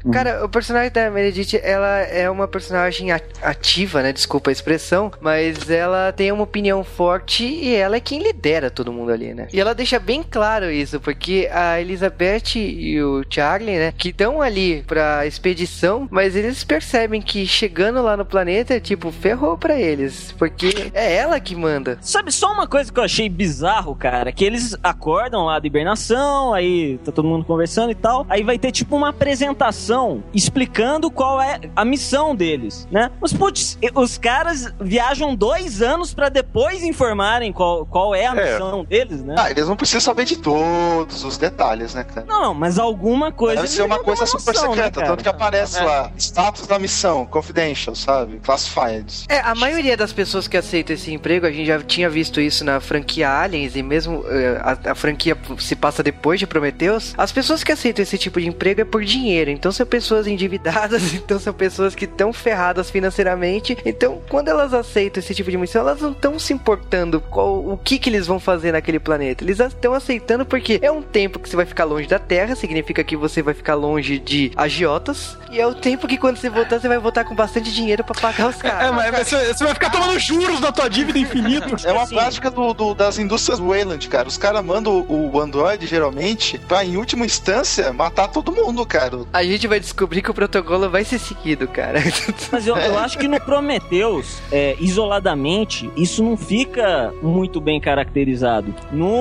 Speaker 2: [laughs]
Speaker 1: Cara, o personagem da Meredith, ela é uma personagem ativa, né? Desculpa a expressão, mas ela tem uma opinião forte e ela é quem lidera todo mundo ali, né? E ela deixa bem claro isso, porque a Elizabeth e o Charlie, né, que estão ali pra expedição, mas eles percebem que chegando lá no planeta, tipo, ferrou pra eles, porque é ela que manda.
Speaker 5: Sabe só uma coisa que eu achei bizarro, cara? Que eles acordam lá da hibernação, aí tá todo mundo conversando e tal. Aí vai ter tipo uma apresentação explicando qual é a missão deles, né? Mas, putz, os caras viajam dois anos pra depois informarem qual, qual é a
Speaker 2: É.
Speaker 5: missão deles, né?
Speaker 3: Ah, eles não precisam saber de todos os detalhes, né, cara?
Speaker 5: Não, mas alguma coisa.
Speaker 3: Deve ser uma coisa
Speaker 5: ter
Speaker 3: super
Speaker 5: noção, né,
Speaker 3: secreta,
Speaker 5: cara?
Speaker 3: tanto que aparece
Speaker 4: É.
Speaker 3: lá, status da missão, confidential, sabe? Classified.
Speaker 1: É, a maioria das pessoas que aceitam esse emprego, a gente já tinha visto isso na franquia Aliens e mesmo eh, a, a franquia se passa depois de Prometheus. As pessoas que aceitam esse tipo de emprego é por dinheiro, então são pessoas endividadas, [laughs] então são pessoas que estão ferradas financeiramente. Então, quando elas aceitam esse tipo de missão, elas não estão se importando qual, o que que eles vão fazer naquele planeta. Eles estão aceitando porque é um tempo que você vai ficar longe da Terra, significa que você vai ficar longe de agiotas, e é o tempo que quando você voltar, você vai voltar com bastante dinheiro pra pagar os caras.
Speaker 2: É, mas você, você vai ficar tomando juros da tua dívida infinito.
Speaker 3: É uma prática do, do- das indústrias Wayland, cara. Os caras mandam o, o Android, geralmente, pra, em última instância, matar todo mundo, cara.
Speaker 1: A gente vai descobrir que o protocolo vai ser seguido, cara. [laughs]
Speaker 5: Mas eu, eu acho que no Prometheus, é, isoladamente, isso não fica muito bem caracterizado. No,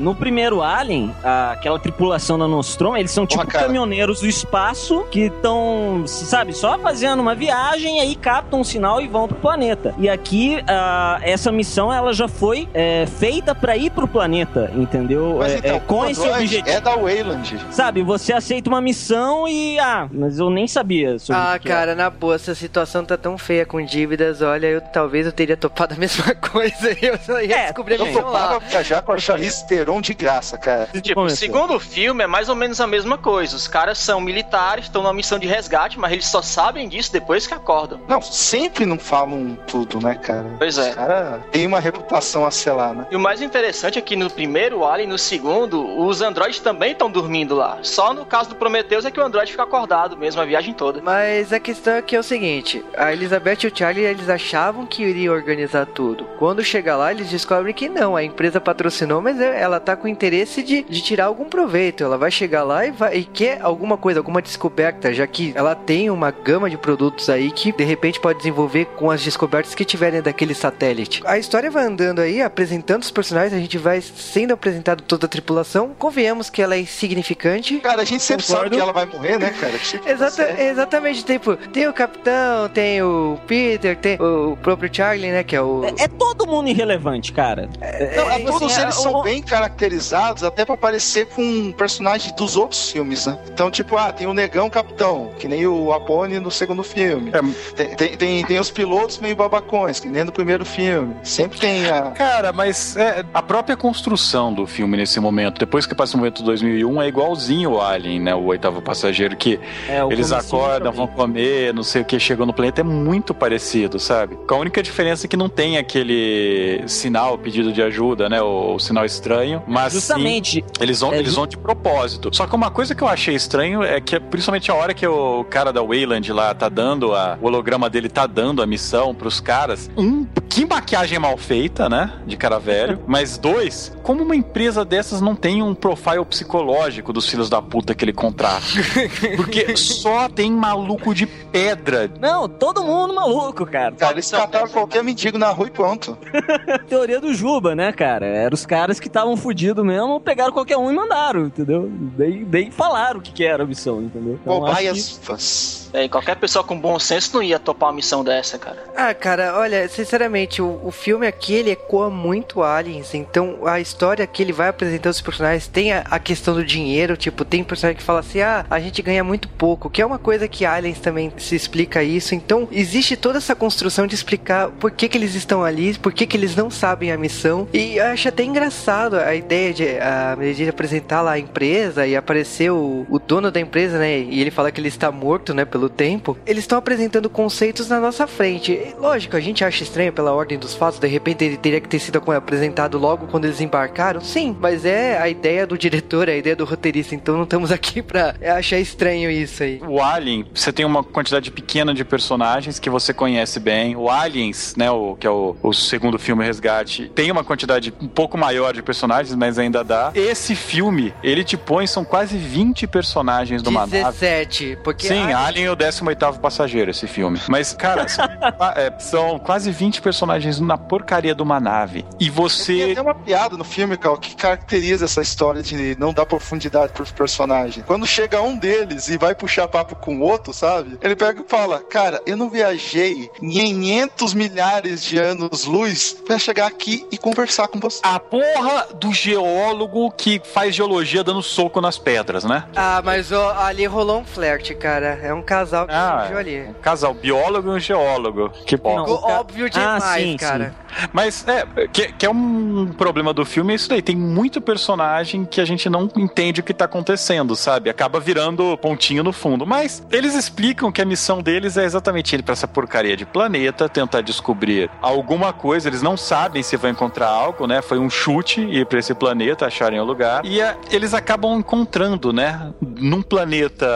Speaker 5: no primeiro Alien, a- aquela tripulação da Nostromo, eles são tipo
Speaker 3: Porra,
Speaker 5: caminhoneiros do espaço que estão, sabe, só fazendo uma viagem e aí captam um sinal e vão pro planeta. E aqui, a- essa missão, ela já foi é, feita pra ir pro planeta, entendeu?
Speaker 3: Mas
Speaker 5: É,
Speaker 3: então,
Speaker 5: é, com
Speaker 3: o
Speaker 5: esse objetivo.
Speaker 3: é da Wayland.
Speaker 5: Sabe, você aceita uma missão e. Ah, mas eu nem sabia sobre
Speaker 1: ah,
Speaker 5: é.
Speaker 1: cara, na boa, essa situação tá tão feia com dívidas, olha, eu talvez eu teria topado a mesma [laughs] coisa. Eu só ia
Speaker 5: É,
Speaker 1: descobrir a
Speaker 3: Eu
Speaker 1: missão lá.
Speaker 3: topava viajar com a Charlize Theron de graça, cara.
Speaker 4: Tipo,
Speaker 5: Começou.
Speaker 4: segundo o filme, é mais ou menos a mesma coisa. Os caras são militares, estão numa missão de resgate, mas eles só sabem disso depois que acordam.
Speaker 3: Não, sempre não falam tudo, né, cara?
Speaker 4: Pois é.
Speaker 3: Os caras têm uma reputação a selar, né?
Speaker 4: E o mais interessante é que no primeiro Alien e no segundo, os androides também estão dormindo lá. Só no caso do Prometheus é que o androide fica acordado mesmo a viagem toda.
Speaker 1: Mas a questão é que é o seguinte: a Elizabeth e o Charlie eles achavam que iria organizar tudo. Quando chega lá, eles descobrem que não, a empresa patrocinou, mas é- ela tá com interesse de, de tirar algum proveito. Ela vai chegar lá e, vai, e quer alguma coisa, alguma descoberta, já que ela tem uma gama de produtos aí que de repente pode desenvolver com as descobertas que tiverem daquele satélite. A história vai andando aí, apresentando os personagens, a gente vai sendo apresentado toda a tripulação. Convenhamos que ela é insignificante.
Speaker 3: Cara, a gente sempre
Speaker 5: Concordo.
Speaker 3: sabe que ela vai morrer, né, cara? Tipo,
Speaker 1: Exata, exatamente, tipo, tem o capitão, tem o Peter, tem o próprio Charlie, né, que é o...
Speaker 5: É, é todo mundo irrelevante, cara.
Speaker 3: Não, é
Speaker 1: é,
Speaker 3: todos
Speaker 1: assim,
Speaker 3: eles
Speaker 1: é,
Speaker 3: são são bem caracterizados até pra parecer com um personagem dos outros filmes, né? Então, tipo, ah, tem o Negão Capitão, que nem o Apone no segundo filme.
Speaker 2: É.
Speaker 3: Tem, tem, tem, tem os pilotos meio babacões, que nem no primeiro filme. Sempre tem a.
Speaker 2: Cara, mas é, a própria construção do filme nesse momento, depois que passa o momento 2001, é igualzinho o Alien, né? O oitavo passageiro, que
Speaker 5: É,
Speaker 2: eles acordam, vão comer, não sei o que, chegam no planeta, é muito parecido, sabe? Com a única diferença é que não tem aquele sinal, pedido de ajuda, né? O, o sinal estranho, mas sim,
Speaker 5: Justamente.
Speaker 2: eles vão,
Speaker 5: É,
Speaker 2: eles vão de propósito. Só que uma coisa que eu achei estranho é que, principalmente a hora que o cara da Wayland lá tá dando a, o holograma dele tá dando a missão pros caras, um, que maquiagem mal feita, né? De cara velho. [laughs] Mas dois, como uma empresa dessas não tem um profile psicológico dos filhos da puta que ele contrata? [laughs] Porque só tem maluco de pedra.
Speaker 5: Não, todo mundo maluco, cara.
Speaker 3: Cara, eles cataram qualquer mendigo na rua e pronto. [laughs]
Speaker 5: Teoria do Juba, né, cara? Eram os caras que estavam fudidos mesmo, pegaram qualquer um e mandaram, entendeu? Daí, daí falaram o que, que era a missão, entendeu? Então, acho que-
Speaker 3: Cobaias.
Speaker 4: É, qualquer pessoa com bom senso não ia topar uma missão dessa, cara.
Speaker 1: Ah, cara, olha, sinceramente, o, o filme aqui ele ecoa muito Aliens, então a história que ele vai apresentando os personagens tem a, a questão do dinheiro, tipo, tem personagem que fala assim, ah, a gente ganha muito pouco, que é uma coisa que Aliens também se explica isso, então existe toda essa construção de explicar por que que eles estão ali, por que que eles não sabem a missão, e eu acho até engraçado a ideia de, a, de apresentar lá a empresa e aparecer o, o dono da empresa, né, e ele fala que ele está morto, né, pelo tempo, eles estão apresentando conceitos na nossa frente. E, Lógico, a gente acha estranho pela ordem dos fatos, de repente ele teria que ter sido apresentado logo quando eles embarcaram. Sim, mas é a ideia do diretor, é a ideia do roteirista, então não estamos [laughs] aqui pra achar estranho isso aí.
Speaker 2: O Alien, você tem uma quantidade pequena de personagens que você conhece bem. O Aliens, né, o, que é o, o segundo filme Resgate, tem uma quantidade um pouco maior de personagens, mas ainda dá. Esse filme, ele te põe, são quase 20 personagens numa nave.
Speaker 1: 17, porque
Speaker 2: Sim, Alien é o 18º passageiro, esse filme. Mas, cara, são, [laughs] é, são quase 20 personagens na porcaria de uma nave. E
Speaker 3: Tem
Speaker 2: você...
Speaker 3: até uma piada no filme, Cal, que caracteriza essa história de não dar profundidade pros personagens. Quando chega um deles e vai puxar papo com o outro, sabe? Ele pega e fala: Cara, eu não viajei 500 milhares de anos-luz pra chegar aqui e conversar com você.
Speaker 2: A porra do geólogo que faz geologia dando soco nas pedras, né?
Speaker 1: Ah, mas ó, ali rolou um flerte, cara. É um casal que
Speaker 2: Ah,
Speaker 1: surgiu ali.
Speaker 2: Um casal, biólogo e um geólogo. Que bom.
Speaker 5: Não,
Speaker 1: Ficou
Speaker 5: ca-
Speaker 1: óbvio
Speaker 5: Ah,
Speaker 1: demais,
Speaker 5: sim,
Speaker 1: cara.
Speaker 2: Mas é, que, que é um problema do filme, é isso daí. Tem muito personagem que a gente não entende o que tá acontecendo, sabe? Acaba virando pontinho no fundo. Mas eles explicam que a missão deles é exatamente ir pra essa porcaria de planeta, tentar descobrir alguma coisa. Eles não sabem se vão encontrar algo, né? Foi um chute ir pra esse planeta, acharem o lugar. E é, eles acabam encontrando, né? Num planeta,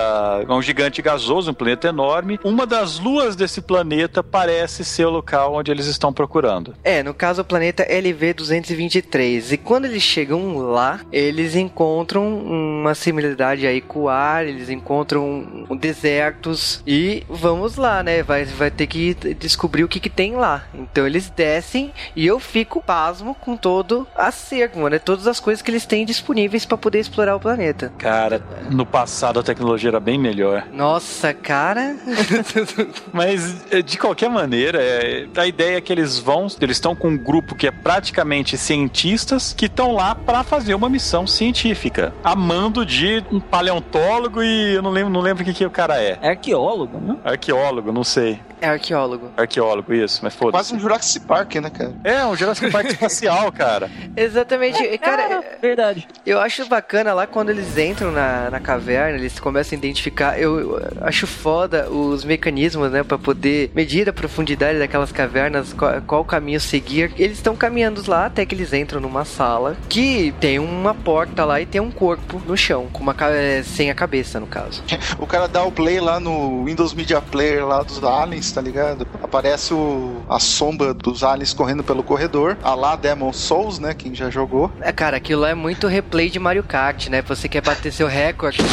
Speaker 2: um gigante gasoso, um planeta enorme. Uma das luas desse planeta parece ser o local onde eles estão procurando.
Speaker 1: É, no caso o planeta LV-223. E quando eles chegam lá, eles encontram uma similaridade aí com o ar, eles encontram desertos e vamos lá, né? Vai, vai ter que descobrir o que, que tem lá. Então eles descem e eu fico pasmo com todo acervo, né? Todas as coisas que eles têm disponíveis para poder explorar o planeta.
Speaker 2: Cara, no passado a tecnologia era bem melhor.
Speaker 1: Nossa, cara. [laughs]
Speaker 2: Mas, eh, de qualquer maneira, é, a ideia é que eles vão, eles estão com um grupo que é praticamente cientistas que estão lá para fazer uma missão científica, a mando de um paleontólogo e eu não lembro, não lembro o que, que o cara é.
Speaker 5: É arqueólogo, né?
Speaker 2: Arqueólogo, não sei.
Speaker 1: é arqueólogo.
Speaker 2: Arqueólogo, isso, mas foda-se.
Speaker 3: Quase um Jurassic Park, né, cara?
Speaker 2: É, um Jurassic Park espacial, cara. [laughs]
Speaker 1: Exatamente. Cara,
Speaker 5: Verdade.
Speaker 1: Eu acho bacana lá quando eles entram na, na caverna, eles começam a identificar. Eu, eu acho foda os mecanismos, né? Pra poder medir a profundidade daquelas cavernas, qual, qual caminho seguir. Eles estão caminhando lá até que eles entram numa sala que tem uma porta lá e tem um corpo no chão, com uma, é, sem a cabeça, no caso. [laughs]
Speaker 3: O cara dá o play lá no Windows Media Player lá dos aliens, tá ligado? Aparece o, a sombra dos aliens correndo pelo corredor. A lá Demon Souls, né? Quem já jogou.
Speaker 1: É, cara, aquilo lá é muito replay de Mario Kart, né? Você quer bater seu recorde. [laughs]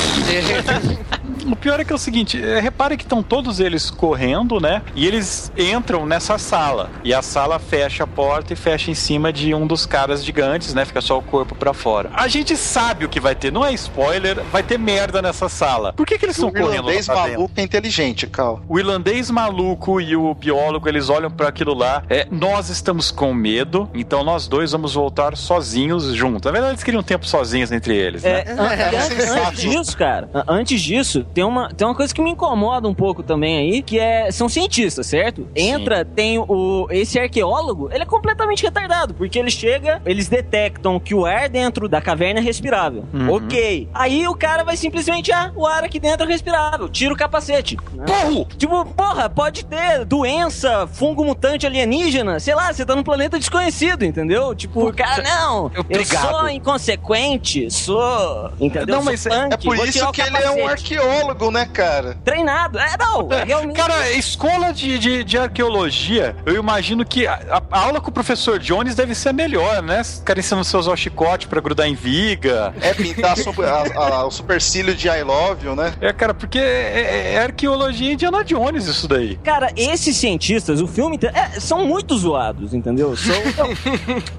Speaker 2: O pior é que é o seguinte, é, repare que estão todos eles correndo, né? E eles entram nessa sala. E a sala fecha a porta e fecha em cima de um dos caras gigantes, né? Fica só o corpo pra fora. A gente sabe o que vai ter, não é spoiler, vai ter merda nessa sala. Por que, que eles estão
Speaker 3: O
Speaker 2: correndo?
Speaker 3: irlandês
Speaker 2: lá pra dentro?
Speaker 3: maluco é inteligente, Cal.
Speaker 2: O irlandês maluco e o biólogo, eles olham para aquilo lá. É, nós estamos com medo, então nós dois vamos voltar sozinhos juntos. Na verdade, eles queriam um tempo sozinhos entre eles, né?
Speaker 5: É, [laughs]
Speaker 3: sensato.
Speaker 5: antes disso, cara, an- antes disso, tem uma, tem uma coisa que me incomoda um pouco também aí, que é, são cientistas, certo? Entra, tem o, esse arqueólogo, ele é completamente retardado, porque ele chega, eles detectam que o ar dentro da caverna é respirável.
Speaker 2: Uhum.
Speaker 5: Ok. Aí o cara vai simplesmente, ah, o ar aqui dentro é respirável, tira o capacete. né?
Speaker 2: Porro!
Speaker 5: Tipo, porra, pode ter doença, fungo mutante alienígena, sei lá, você tá num planeta desconhecido, entendeu? Tipo, o cara, não, eu
Speaker 2: Obrigado.
Speaker 5: sou inconsequente, sou. Entendeu?
Speaker 2: Não, mas é-
Speaker 5: punk,
Speaker 3: É por isso que ele é um arqueólogo, né, cara?
Speaker 5: Treinado. É, não, [laughs] é realmente.
Speaker 2: Cara, escola de, de, de arqueologia, eu imagino que a, a aula com o professor Jones deve ser a melhor, né? Os caras ensinando seus usar o chicote pra grudar em viga.
Speaker 3: É pintar super- a- a- o supercílio de I love you, né?
Speaker 2: É, cara, porque é, é arqueologia Indiana Jones isso daí.
Speaker 5: Cara, esses cientistas, o filme é, são muito zoados, entendeu? [laughs] São,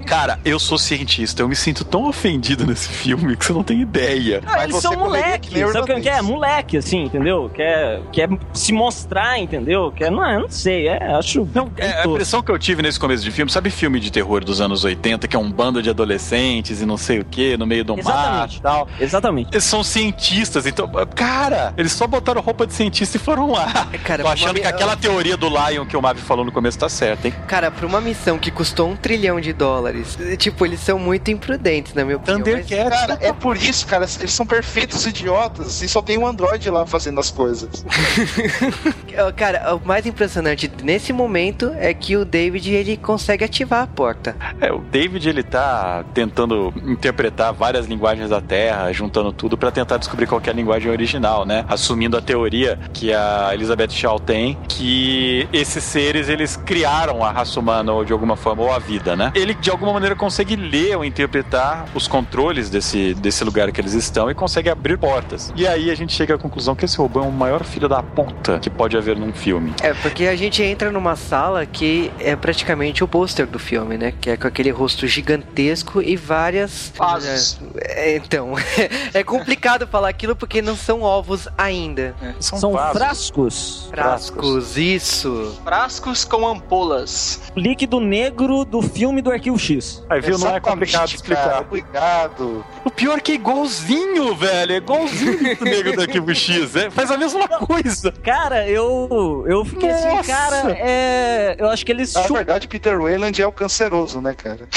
Speaker 2: Cara, eu sou cientista, eu me sinto tão ofendido nesse filme que você não tem ideia.
Speaker 5: Ah, eles
Speaker 3: você
Speaker 5: são
Speaker 3: poderia
Speaker 5: moleque.
Speaker 3: que nem o
Speaker 5: Sabe o que é? Moleque, assim, entendeu? Quer, quer se mostrar, entendeu? Quer, não, é, não sei, é, acho.
Speaker 2: Não, é, a impressão que eu tive nesse começo de filme, sabe filme de terror dos anos 80, que é um bando de adolescentes e não sei o que, no meio do mato
Speaker 5: Exatamente.
Speaker 2: e tal?
Speaker 5: Exatamente.
Speaker 2: Eles são cientistas, então, cara, eles só botaram roupa de cientista e foram lá.
Speaker 1: Cara,
Speaker 2: Tô achando
Speaker 1: uma-
Speaker 2: que aquela teoria do Lion que o Mavi falou no começo tá certa, hein?
Speaker 1: Cara, pra uma missão que custou um trilhão de dólares, tipo, eles são muito imprudentes, na minha opinião. mas-
Speaker 2: Thundercats.
Speaker 3: Cara, é por isso, cara, eles são perfeitos idiotas e só tem um Android lá fazendo as coisas. [laughs]
Speaker 1: Ó, Cara, o mais impressionante nesse momento é que o David ele consegue ativar a porta.
Speaker 2: É, o David ele tá tentando interpretar várias linguagens da Terra, juntando tudo pra tentar descobrir qual que é a linguagem original, né? Assumindo a teoria que a Elizabeth Shaw tem, que esses seres eles criaram a raça humana ou de alguma forma ou a vida, né? Ele de alguma maneira consegue ler ou interpretar os controles desse, desse lugar que eles estão e consegue abrir portas. E aí a gente chega à conclusão que esse robô é o maior filho da puta que pode haver num filme.
Speaker 1: É, porque a gente entra numa sala que é praticamente o pôster do filme, né? Que é com aquele rosto gigantesco e várias.
Speaker 4: Fases.
Speaker 1: É, então, [laughs] é complicado falar aquilo porque não são ovos ainda.
Speaker 5: São
Speaker 2: vasos.
Speaker 5: frascos.
Speaker 1: Frascos, isso.
Speaker 4: Frascos com ampolas.
Speaker 5: Líquido negro do filme do Arquivo X.
Speaker 2: Aí viu, não é
Speaker 3: Exatamente,
Speaker 2: complicado de explicar.
Speaker 3: cara, Obrigado.
Speaker 2: O pior é que é igualzinho, velho. É igualzinho o nego do Arquivo X. É, faz a mesma coisa.
Speaker 5: Cara, eu eu fiquei assim,
Speaker 2: Nossa!
Speaker 5: cara, é, eu acho que eles
Speaker 3: Na
Speaker 5: chupam.
Speaker 3: verdade, Peter Wayland é o canceroso, né, cara?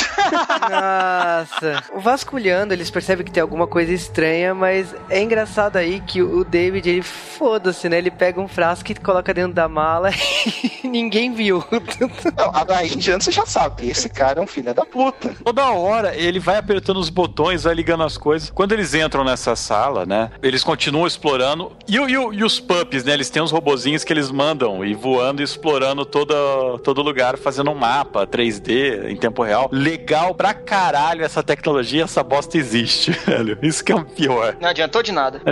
Speaker 1: Nossa. [laughs] Vasculhando, eles percebem que tem alguma coisa estranha, mas é engraçado aí que o David, ele foda-se, né? Ele pega um frasco e coloca dentro da mala [laughs] e ninguém viu.
Speaker 3: Não, a daí em diante você já sabe que esse cara é um filho da puta.
Speaker 2: Toda hora ele vai apertando os botões, vai ligando as coisas. Quando eles entram nessa sala, né? Eles continuam explorando. E, o- e o- e os pups, né? Eles têm uns robozinhos que eles mandam e voando e explorando todo, todo lugar, fazendo um mapa 3D em tempo real. Legal pra caralho essa tecnologia, essa bosta existe, [laughs] velho. Isso que é o pior.
Speaker 4: Não adiantou de nada. [laughs]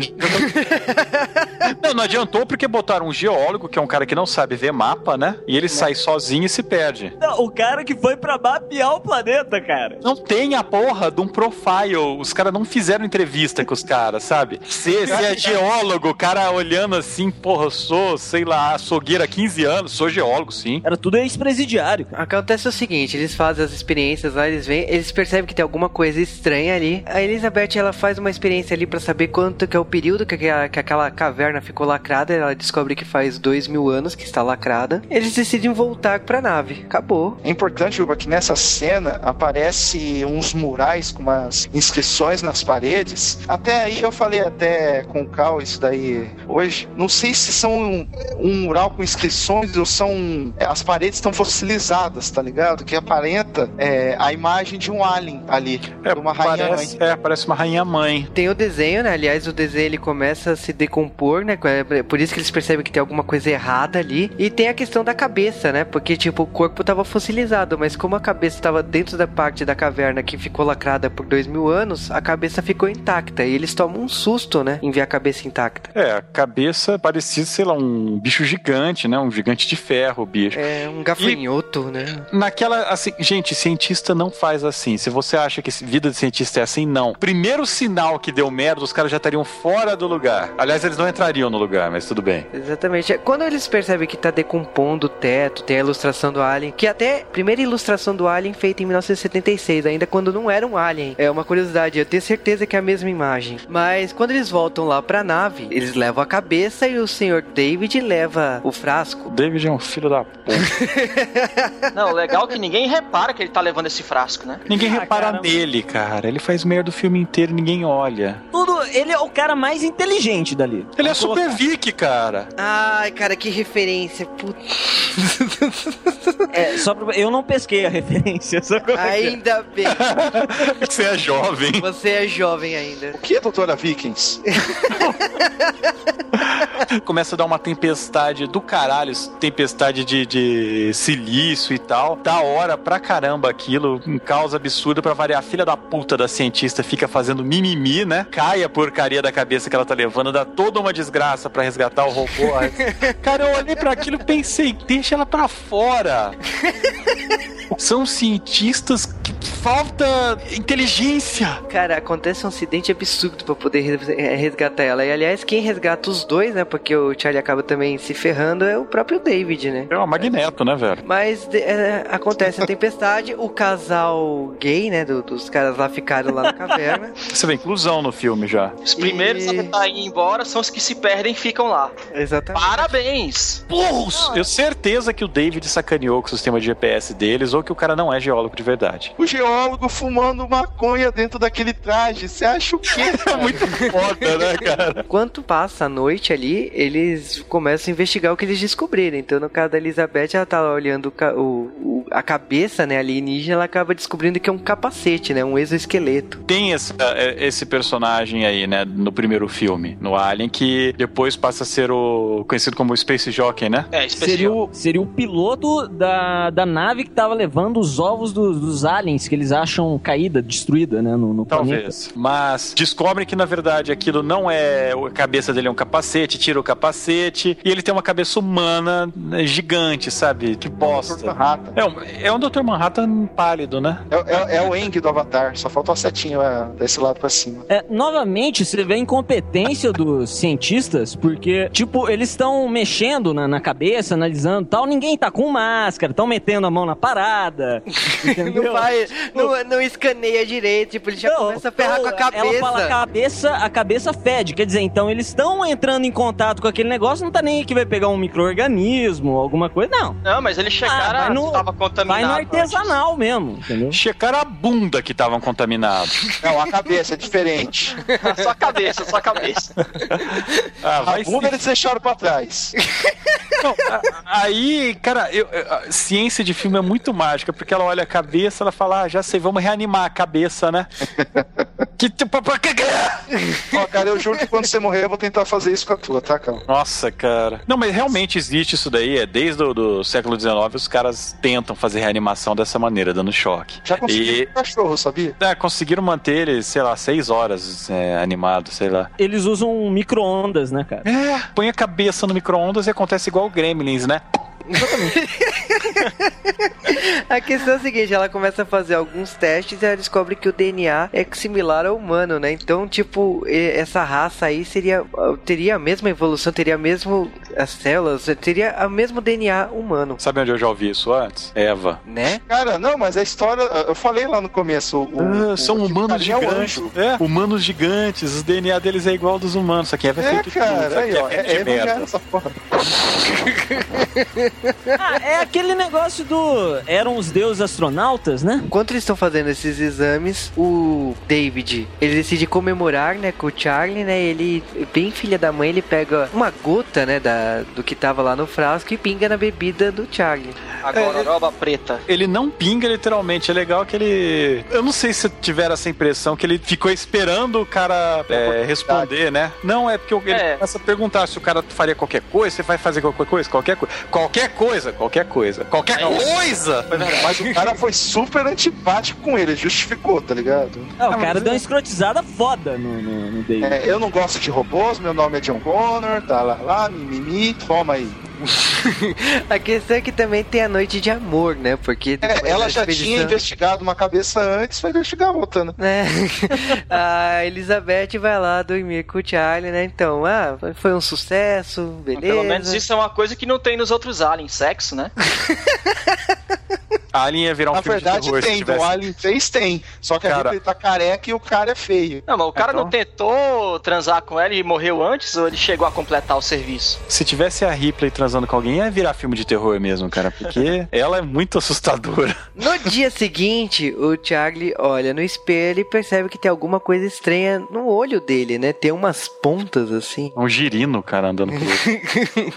Speaker 2: Não, não adiantou porque botaram um geólogo, que é um cara que não sabe ver mapa, né? E ele sai sozinho e se perde.
Speaker 5: Não, o cara que foi pra mapear o planeta, cara.
Speaker 2: Não tem a porra de um profile. Os caras não fizeram entrevista com os caras, sabe? Você é geólogo, o cara olhando assim, porra, eu sou, sei lá, açougueira há 15 anos, sou geólogo, sim.
Speaker 5: Era tudo ex-presidiário.
Speaker 1: Acontece o seguinte, eles fazem as experiências lá, eles vêm, eles percebem que tem alguma coisa estranha ali. A Elizabeth, ela faz uma experiência ali pra saber quanto que é o período que aquela, que aquela caverna ficou lacrada. Ela descobre que faz dois mil anos que está lacrada. Eles decidem voltar pra nave. Acabou.
Speaker 3: É importante, Uba, que nessa cena aparece uns murais com umas inscrições nas paredes. Até aí eu falei até com o Cal isso daí hoje. Não sei se são um mural com inscrições ou são. é, As paredes estão fossilizadas, tá ligado? Que aparenta é, a imagem de um alien ali.
Speaker 2: É,
Speaker 3: de uma rainha
Speaker 2: parece,
Speaker 3: mãe.
Speaker 2: é, parece uma rainha mãe.
Speaker 1: Tem o desenho, né? Aliás, o desenho ele começa a se decompor, né? É Por isso que eles percebem que tem alguma coisa errada ali. E tem a questão da cabeça, né? Porque, tipo, o corpo tava fossilizado, mas como a cabeça tava dentro da parte da caverna que ficou lacrada por dois mil anos, a cabeça ficou intacta. E eles tomam um susto, né? Em ver a cabeça intacta.
Speaker 2: É, a cabeça parecia, sei lá, um bicho gigante, né? Um gigante de ferro, bicho.
Speaker 1: É um gafanhoto, né?
Speaker 2: Naquela, assim, gente, cientista não faz assim. Se você acha que vida de cientista é assim, não. Primeiro sinal que deu merda, os caras já estariam fora do lugar. Aliás, eles não entrariam no lugar, mas tudo bem.
Speaker 1: Exatamente. Quando eles percebem que tá decompondo o teto, tem a ilustração do Alien, que até a primeira ilustração do Alien feita em 1976, ainda quando não era um Alien. É uma curiosidade, eu tenho certeza que é a mesma imagem. Mas quando eles voltam lá pra nave, eles levam a cabeça e o Sr. David leva o frasco.
Speaker 2: David é um filho da puta. [laughs]
Speaker 4: Não, legal é que ninguém repara que ele tá levando esse frasco, né?
Speaker 2: Ninguém
Speaker 5: Ah,
Speaker 2: repara
Speaker 5: caramba.
Speaker 2: nele, cara. Ele faz merda o filme inteiro e ninguém olha.
Speaker 5: Tudo, ele é o cara mais inteligente dali.
Speaker 2: Ele é
Speaker 5: Vamos
Speaker 2: super
Speaker 5: colocar.
Speaker 2: Vic, cara.
Speaker 1: Ai, cara, que referência. Puta. [laughs]
Speaker 5: É, só pra, eu não pesquei a referência. Só que eu-
Speaker 1: Ainda bem. [laughs]
Speaker 2: Você é jovem.
Speaker 1: Você é jovem ainda.
Speaker 3: O que, doutora Vikings? [laughs]
Speaker 2: Começa a dar uma tempestade do caralho, tempestade de, de silício e tal. Da hora pra caramba aquilo, um caos absurdo pra variar. A filha da puta da cientista fica fazendo mimimi, né? Cai a porcaria da cabeça que ela tá levando, dá toda uma desgraça pra resgatar o robô. [laughs] Cara, eu olhei pra aquilo e pensei, deixa ela pra fora. São cientistas que falta inteligência.
Speaker 1: Cara, acontece um acidente absurdo pra poder eh, resgatar ela. E aliás, quem resgata os dois, né? Porque o Charlie acaba também se ferrando, é o próprio David, né?
Speaker 2: É uma magneto, né, velho?
Speaker 1: Mas de- é, acontece a tempestade, o casal gay, né? do- dos caras lá ficaram lá na caverna. [laughs]
Speaker 2: Você vê inclusão no filme já.
Speaker 4: Os primeiros
Speaker 1: E-
Speaker 4: a tentar ir embora são os que se perdem e ficam lá.
Speaker 1: Exatamente.
Speaker 4: Parabéns!
Speaker 2: Burros! Eu certeza que o David sacaneou com o sistema de GPS deles ou que o cara não é geólogo de verdade.
Speaker 3: O geólogo fumando maconha dentro daquele traje. Você acha o quê? [laughs]
Speaker 2: É muito foda, né, cara?
Speaker 1: Enquanto passa a noite ali, eles começam a investigar o que eles descobriram. Então, no caso da Elizabeth, ela tá lá olhando o o- a cabeça, né, alienígena, ela acaba descobrindo que é um capacete, né, um exoesqueleto.
Speaker 2: Tem esse, eh, esse personagem aí, né, no primeiro filme, no Alien, que depois passa a ser o conhecido como Space Jockey, né?
Speaker 4: É,
Speaker 5: Seria o, seria o piloto da, da nave que tava levando os ovos dos, dos aliens que eles acham caída, destruída, né, no, no planeta.
Speaker 2: Talvez. Mas descobrem que, na verdade, aquilo não é. A cabeça dele é um capacete, tira o capacete, e ele tem uma cabeça humana né, gigante, sabe? Que bosta. É um, é um Dr. Manhattan pálido, né?
Speaker 3: É, é- é o Eng do Avatar, só falta uma setinha é, desse lado pra cima.
Speaker 5: É, novamente, você vê a incompetência dos cientistas, porque, tipo, eles estão mexendo na, na cabeça, analisando tal, ninguém tá com máscara, estão metendo a mão na parada, [laughs] entendeu?
Speaker 1: Não vai, não, não escaneia direito, tipo, ele já
Speaker 5: Não,
Speaker 1: começa a ferrar
Speaker 5: não,
Speaker 1: com a cabeça.
Speaker 5: Ela fala a cabeça, a cabeça fede. Quer dizer, então eles estão entrando em contato com aquele negócio, não tá nem aí que vai pegar um micro-organismo, alguma coisa, não.
Speaker 4: Não, mas eles
Speaker 5: Ah, vai no-
Speaker 4: tava contaminado.
Speaker 5: Vai no
Speaker 4: antes.
Speaker 5: artesanal mesmo, entendeu?
Speaker 2: Checaram a bunda que estavam contaminados.
Speaker 3: Não, a cabeça é diferente. [laughs]
Speaker 4: só a cabeça, só a cabeça.
Speaker 2: Ah,
Speaker 3: A
Speaker 2: vai
Speaker 3: bunda eles deixaram pra trás.
Speaker 2: Não, aí, cara, eu- ciência de filme é muito mágica, porque ela olha a cabeça, ela fala, ah, já sei, vamos reanimar a cabeça, né? [laughs] que tipo?
Speaker 3: Ó, cara, eu juro que quando você morrer eu vou tentar fazer isso com a tua, tá, calma?
Speaker 2: Nossa, cara. Não, mas realmente existe isso daí. É desde o do século XIX os caras tentam fazer reanimação dessa maneira, dando choque.
Speaker 3: Já consegui
Speaker 2: E
Speaker 3: um cachorro, sabia?
Speaker 2: é, conseguiram manter ele, sei lá, seis horas é, animado, sei lá.
Speaker 5: Eles usam micro-ondas, né, cara?
Speaker 2: É, põe a cabeça no micro-ondas e acontece igual o Gremlins, né? [laughs]
Speaker 1: A questão é a seguinte, ela começa a fazer alguns testes e ela descobre que o DNA é similar ao humano, né? Então, tipo, essa raça aí seria teria a mesma evolução, teria mesmo as células, teria o mesmo DNA humano,
Speaker 2: Sabe onde eu já ouvi isso antes? Eva.
Speaker 1: né?
Speaker 3: Cara, não, mas a história, eu falei lá no começo. O,
Speaker 2: Ah,
Speaker 3: o-
Speaker 2: são
Speaker 3: o-
Speaker 2: humanos
Speaker 3: carinha é o
Speaker 2: gigantes.
Speaker 3: anjo.
Speaker 2: É, humanos gigantes. O DNA deles é igual ao dos humanos. Só que Eva é
Speaker 3: É,
Speaker 2: feito de tudo.
Speaker 3: cara,
Speaker 2: Só
Speaker 3: aí, ó,
Speaker 2: é
Speaker 3: é,
Speaker 2: de
Speaker 3: é evangelho
Speaker 2: merda.
Speaker 3: essa porra. [laughs]
Speaker 5: Ah, é aquele negócio do. Eram os deuses astronautas, né?
Speaker 1: Enquanto eles estão fazendo esses exames, o David, ele decide comemorar, né, com o Charlie, né? Ele, bem filha da mãe, ele pega uma gota, né, da, do que tava lá no frasco e pinga na bebida do Charlie.
Speaker 4: A gororoba preta.
Speaker 2: Ele não pinga literalmente. É legal que ele. Eu não sei se tiveram essa impressão que ele ficou esperando o cara é, responder, né? Não, é porque ele
Speaker 4: É.
Speaker 2: começa a perguntar se o cara faria qualquer coisa, você vai fazer qualquer coisa, qualquer coisa. Qualquer coisa, qualquer coisa. Qualquer coisa!
Speaker 3: Mas o cara foi super antipático com ele, justificou, tá ligado?
Speaker 5: Ah, o cara
Speaker 2: é-
Speaker 5: deu uma escrotizada foda no, no, no David.
Speaker 3: É, eu não gosto de robôs, meu nome é John Connor, tá lá, lá, mimimi, toma aí. [laughs]
Speaker 1: A questão é que também tem a noite de amor, né? Porque
Speaker 3: É, ela já
Speaker 1: expedição-
Speaker 3: tinha investigado uma cabeça antes, vai investigar outra, né?
Speaker 1: né? [laughs] a Elizabeth vai lá dormir com o Charlie, né? Então, ah, foi um sucesso, beleza.
Speaker 4: Pelo menos isso é uma coisa que não tem nos outros aliens, sexo, né? [laughs]
Speaker 2: Alien ia virar um
Speaker 3: Na
Speaker 2: filme de
Speaker 3: verdade
Speaker 2: terror se
Speaker 3: tem,
Speaker 2: tivesse.
Speaker 3: do Alien 3 tem. Só que a
Speaker 2: Cara.
Speaker 3: Ripley tá careca e o cara é feio.
Speaker 4: Não, mas o cara
Speaker 2: Então-
Speaker 4: não tentou transar com ela e morreu antes ou ele chegou a completar o serviço?
Speaker 2: Se tivesse a Ripley transando com alguém, ia virar filme de terror mesmo, cara. Porque [laughs] ela é muito assustadora.
Speaker 1: No dia seguinte, o Charlie olha no espelho e percebe que tem alguma coisa estranha no olho dele, né? Tem umas pontas assim.
Speaker 2: É um girino, cara, andando por ele.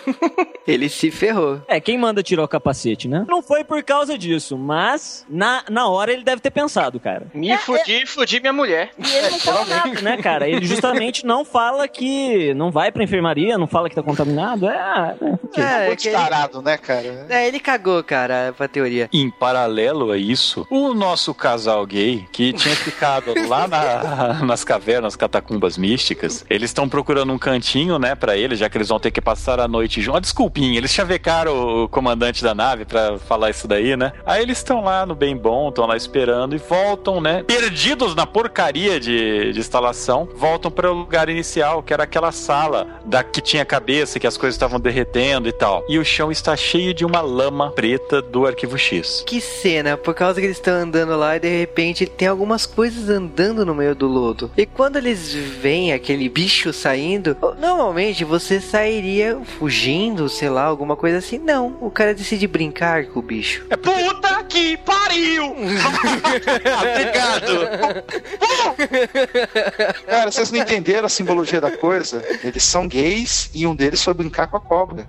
Speaker 2: [laughs]
Speaker 1: Ele se ferrou.
Speaker 5: É, quem manda tirar o capacete, né? Não foi por causa disso, mas na, na hora ele deve ter pensado, cara.
Speaker 4: Me fudi, fudi minha mulher.
Speaker 5: E ele não [laughs] fala nada, né, cara? Ele justamente não fala que não vai pra enfermaria, não fala que tá contaminado. É, é.
Speaker 1: É,
Speaker 3: Muito
Speaker 1: que ele,
Speaker 3: tarado, né, cara?
Speaker 1: é, ele cagou, cara, pra teoria.
Speaker 2: Em paralelo a isso, o nosso casal gay, que tinha ficado lá na- [laughs] nas cavernas, catacumbas místicas, eles estão procurando um cantinho, né, pra eles, já que eles vão ter que passar a noite juntos. Uma desculpinha, eles chavecaram o comandante da nave pra falar isso daí, né? Aí eles estão lá no bem bom, estão lá esperando e voltam, né, perdidos na porcaria de, de instalação, voltam para o lugar inicial, que era aquela sala da que tinha cabeça, que as coisas estavam derretendo e tal. E o chão está cheio de uma lama preta do arquivo X.
Speaker 1: Que cena, por causa que eles estão andando lá e de repente tem algumas coisas andando no meio do lodo. E quando eles veem aquele bicho saindo, normalmente você sairia fugindo, sei lá, alguma coisa assim. Não, o cara decide brincar com o bicho.
Speaker 4: Puta que pariu! [laughs]
Speaker 2: Obrigado!
Speaker 3: Cara, vocês não entenderam a simbologia da coisa? Eles são gays e um deles foi brincar com a cobra.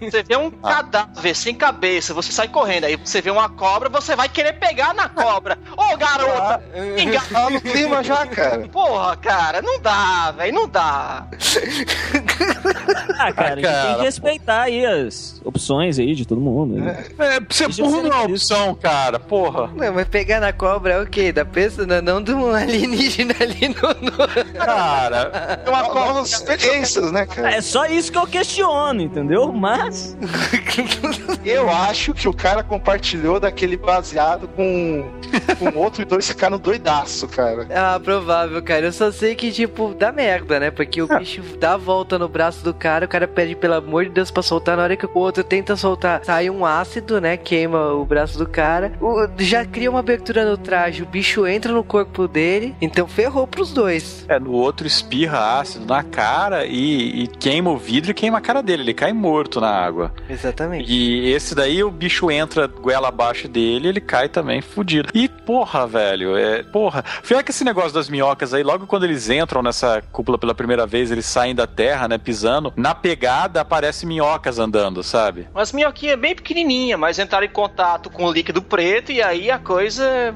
Speaker 4: Você vê um cadáver sem cabeça, você sai correndo. Aí você vê uma cobra, você vai querer pegar na cobra. Ô, garota! enga-
Speaker 3: Tá no clima já, cara.
Speaker 4: Porra, cara, não dá, velho, não dá. [laughs]
Speaker 5: Ah, cara, a gente tem
Speaker 2: cara,
Speaker 5: que respeitar aí as opções aí de todo mundo. né?
Speaker 2: É, ser
Speaker 5: Deixa
Speaker 2: burro não é opção, cara. Porra.
Speaker 1: Não, mas pegar na cobra é o quê? Da pessoa, não- não de um alienígena ali no. no-
Speaker 2: Cara,
Speaker 3: É uma [laughs] cobra das experiências, né, cara?
Speaker 5: É só isso que eu questiono, entendeu? Mas. [laughs]
Speaker 3: Eu acho que o cara compartilhou daquele baseado com, com outro e dois ficaram doidaço, cara.
Speaker 1: Ah, provável, cara. Eu só sei que, tipo, dá merda, né? Porque o bicho dá a volta no braço do cara, o cara pede pelo amor de Deus pra soltar. Na hora que o outro tenta soltar, sai um ácido, né? Queima o braço do cara. O- já cria uma abertura no traje, o bicho entra no corpo dele, então ferrou pros dois.
Speaker 2: é, no outro espirra ácido na cara e, e queima o vidro e queima a cara dele. Ele cai morto na água.
Speaker 1: Exatamente.
Speaker 2: E esse daí o bicho entra goela abaixo dele ele cai também fudido. E porra, velho, é. Porra. Pior que esse negócio das minhocas aí, logo quando eles entram nessa cúpula pela primeira vez, eles saem da terra, né, pisando. Na pegada aparece minhocas andando, sabe?
Speaker 4: Mas minhoquinha é bem pequenininha, mas entraram em contato com o líquido preto e aí a coisa.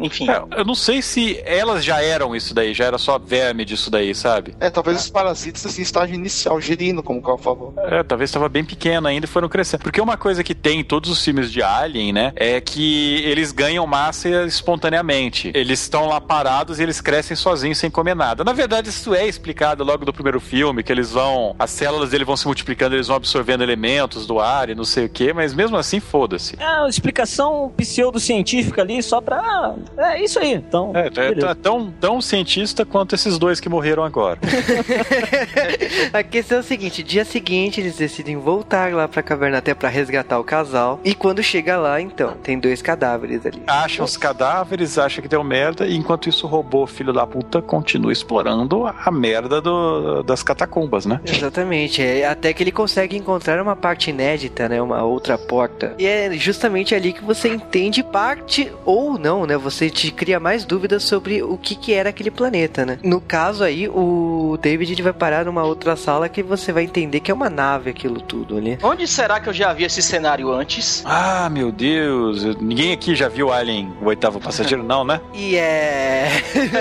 Speaker 4: Enfim.
Speaker 2: É, eu não sei se elas já eram isso daí, já era só verme disso daí, sabe?
Speaker 3: É, talvez os parasitas, assim, estágio inicial, girino, como o Carl falou.
Speaker 2: É, talvez estava bem pequeno ainda e foram crescendo. Porque uma coisa que tem em todos os filmes de Alien, né, é que eles ganham massa espontaneamente. Eles estão lá parados e eles crescem sozinhos sem comer nada. Na verdade, isso é explicado logo do primeiro filme, que eles vão. As células dele vão se multiplicando, eles vão absorvendo elementos do ar e não sei o que, mas mesmo assim, foda-se.
Speaker 5: É uma explicação pseudocientífica ali só pra É isso aí. Então,
Speaker 2: É, é
Speaker 5: beleza.
Speaker 2: t- tão, tão cientista quanto esses dois que morreram agora. [laughs]
Speaker 1: A questão é o seguinte: dia seguinte eles decidem voltar lá pra caverna até pra resgatar o casal. E quando chega lá, então, tem dois cadáveres ali.
Speaker 2: Acham os cadáveres, acha que deu merda, e enquanto isso o robô, filho da puta, continua explorando a merda do- das catacumbas, né?
Speaker 1: Exatamente, é até que ele consegue encontrar uma parte inédita, né? Uma outra porta. E é justamente ali que você entende parte ou não, né? Você te cria mais dúvidas sobre o que, que era aquele planeta, né? No caso aí, o David ele vai parar numa outra sala que você vai entender que é uma nave aquilo tudo ali.
Speaker 4: Onde será que eu já vi esse cenário antes?
Speaker 2: Ah, meu Deus, eu- ninguém aqui já viu Alien, o oitavo passageiro, não, né? [laughs]
Speaker 1: E é.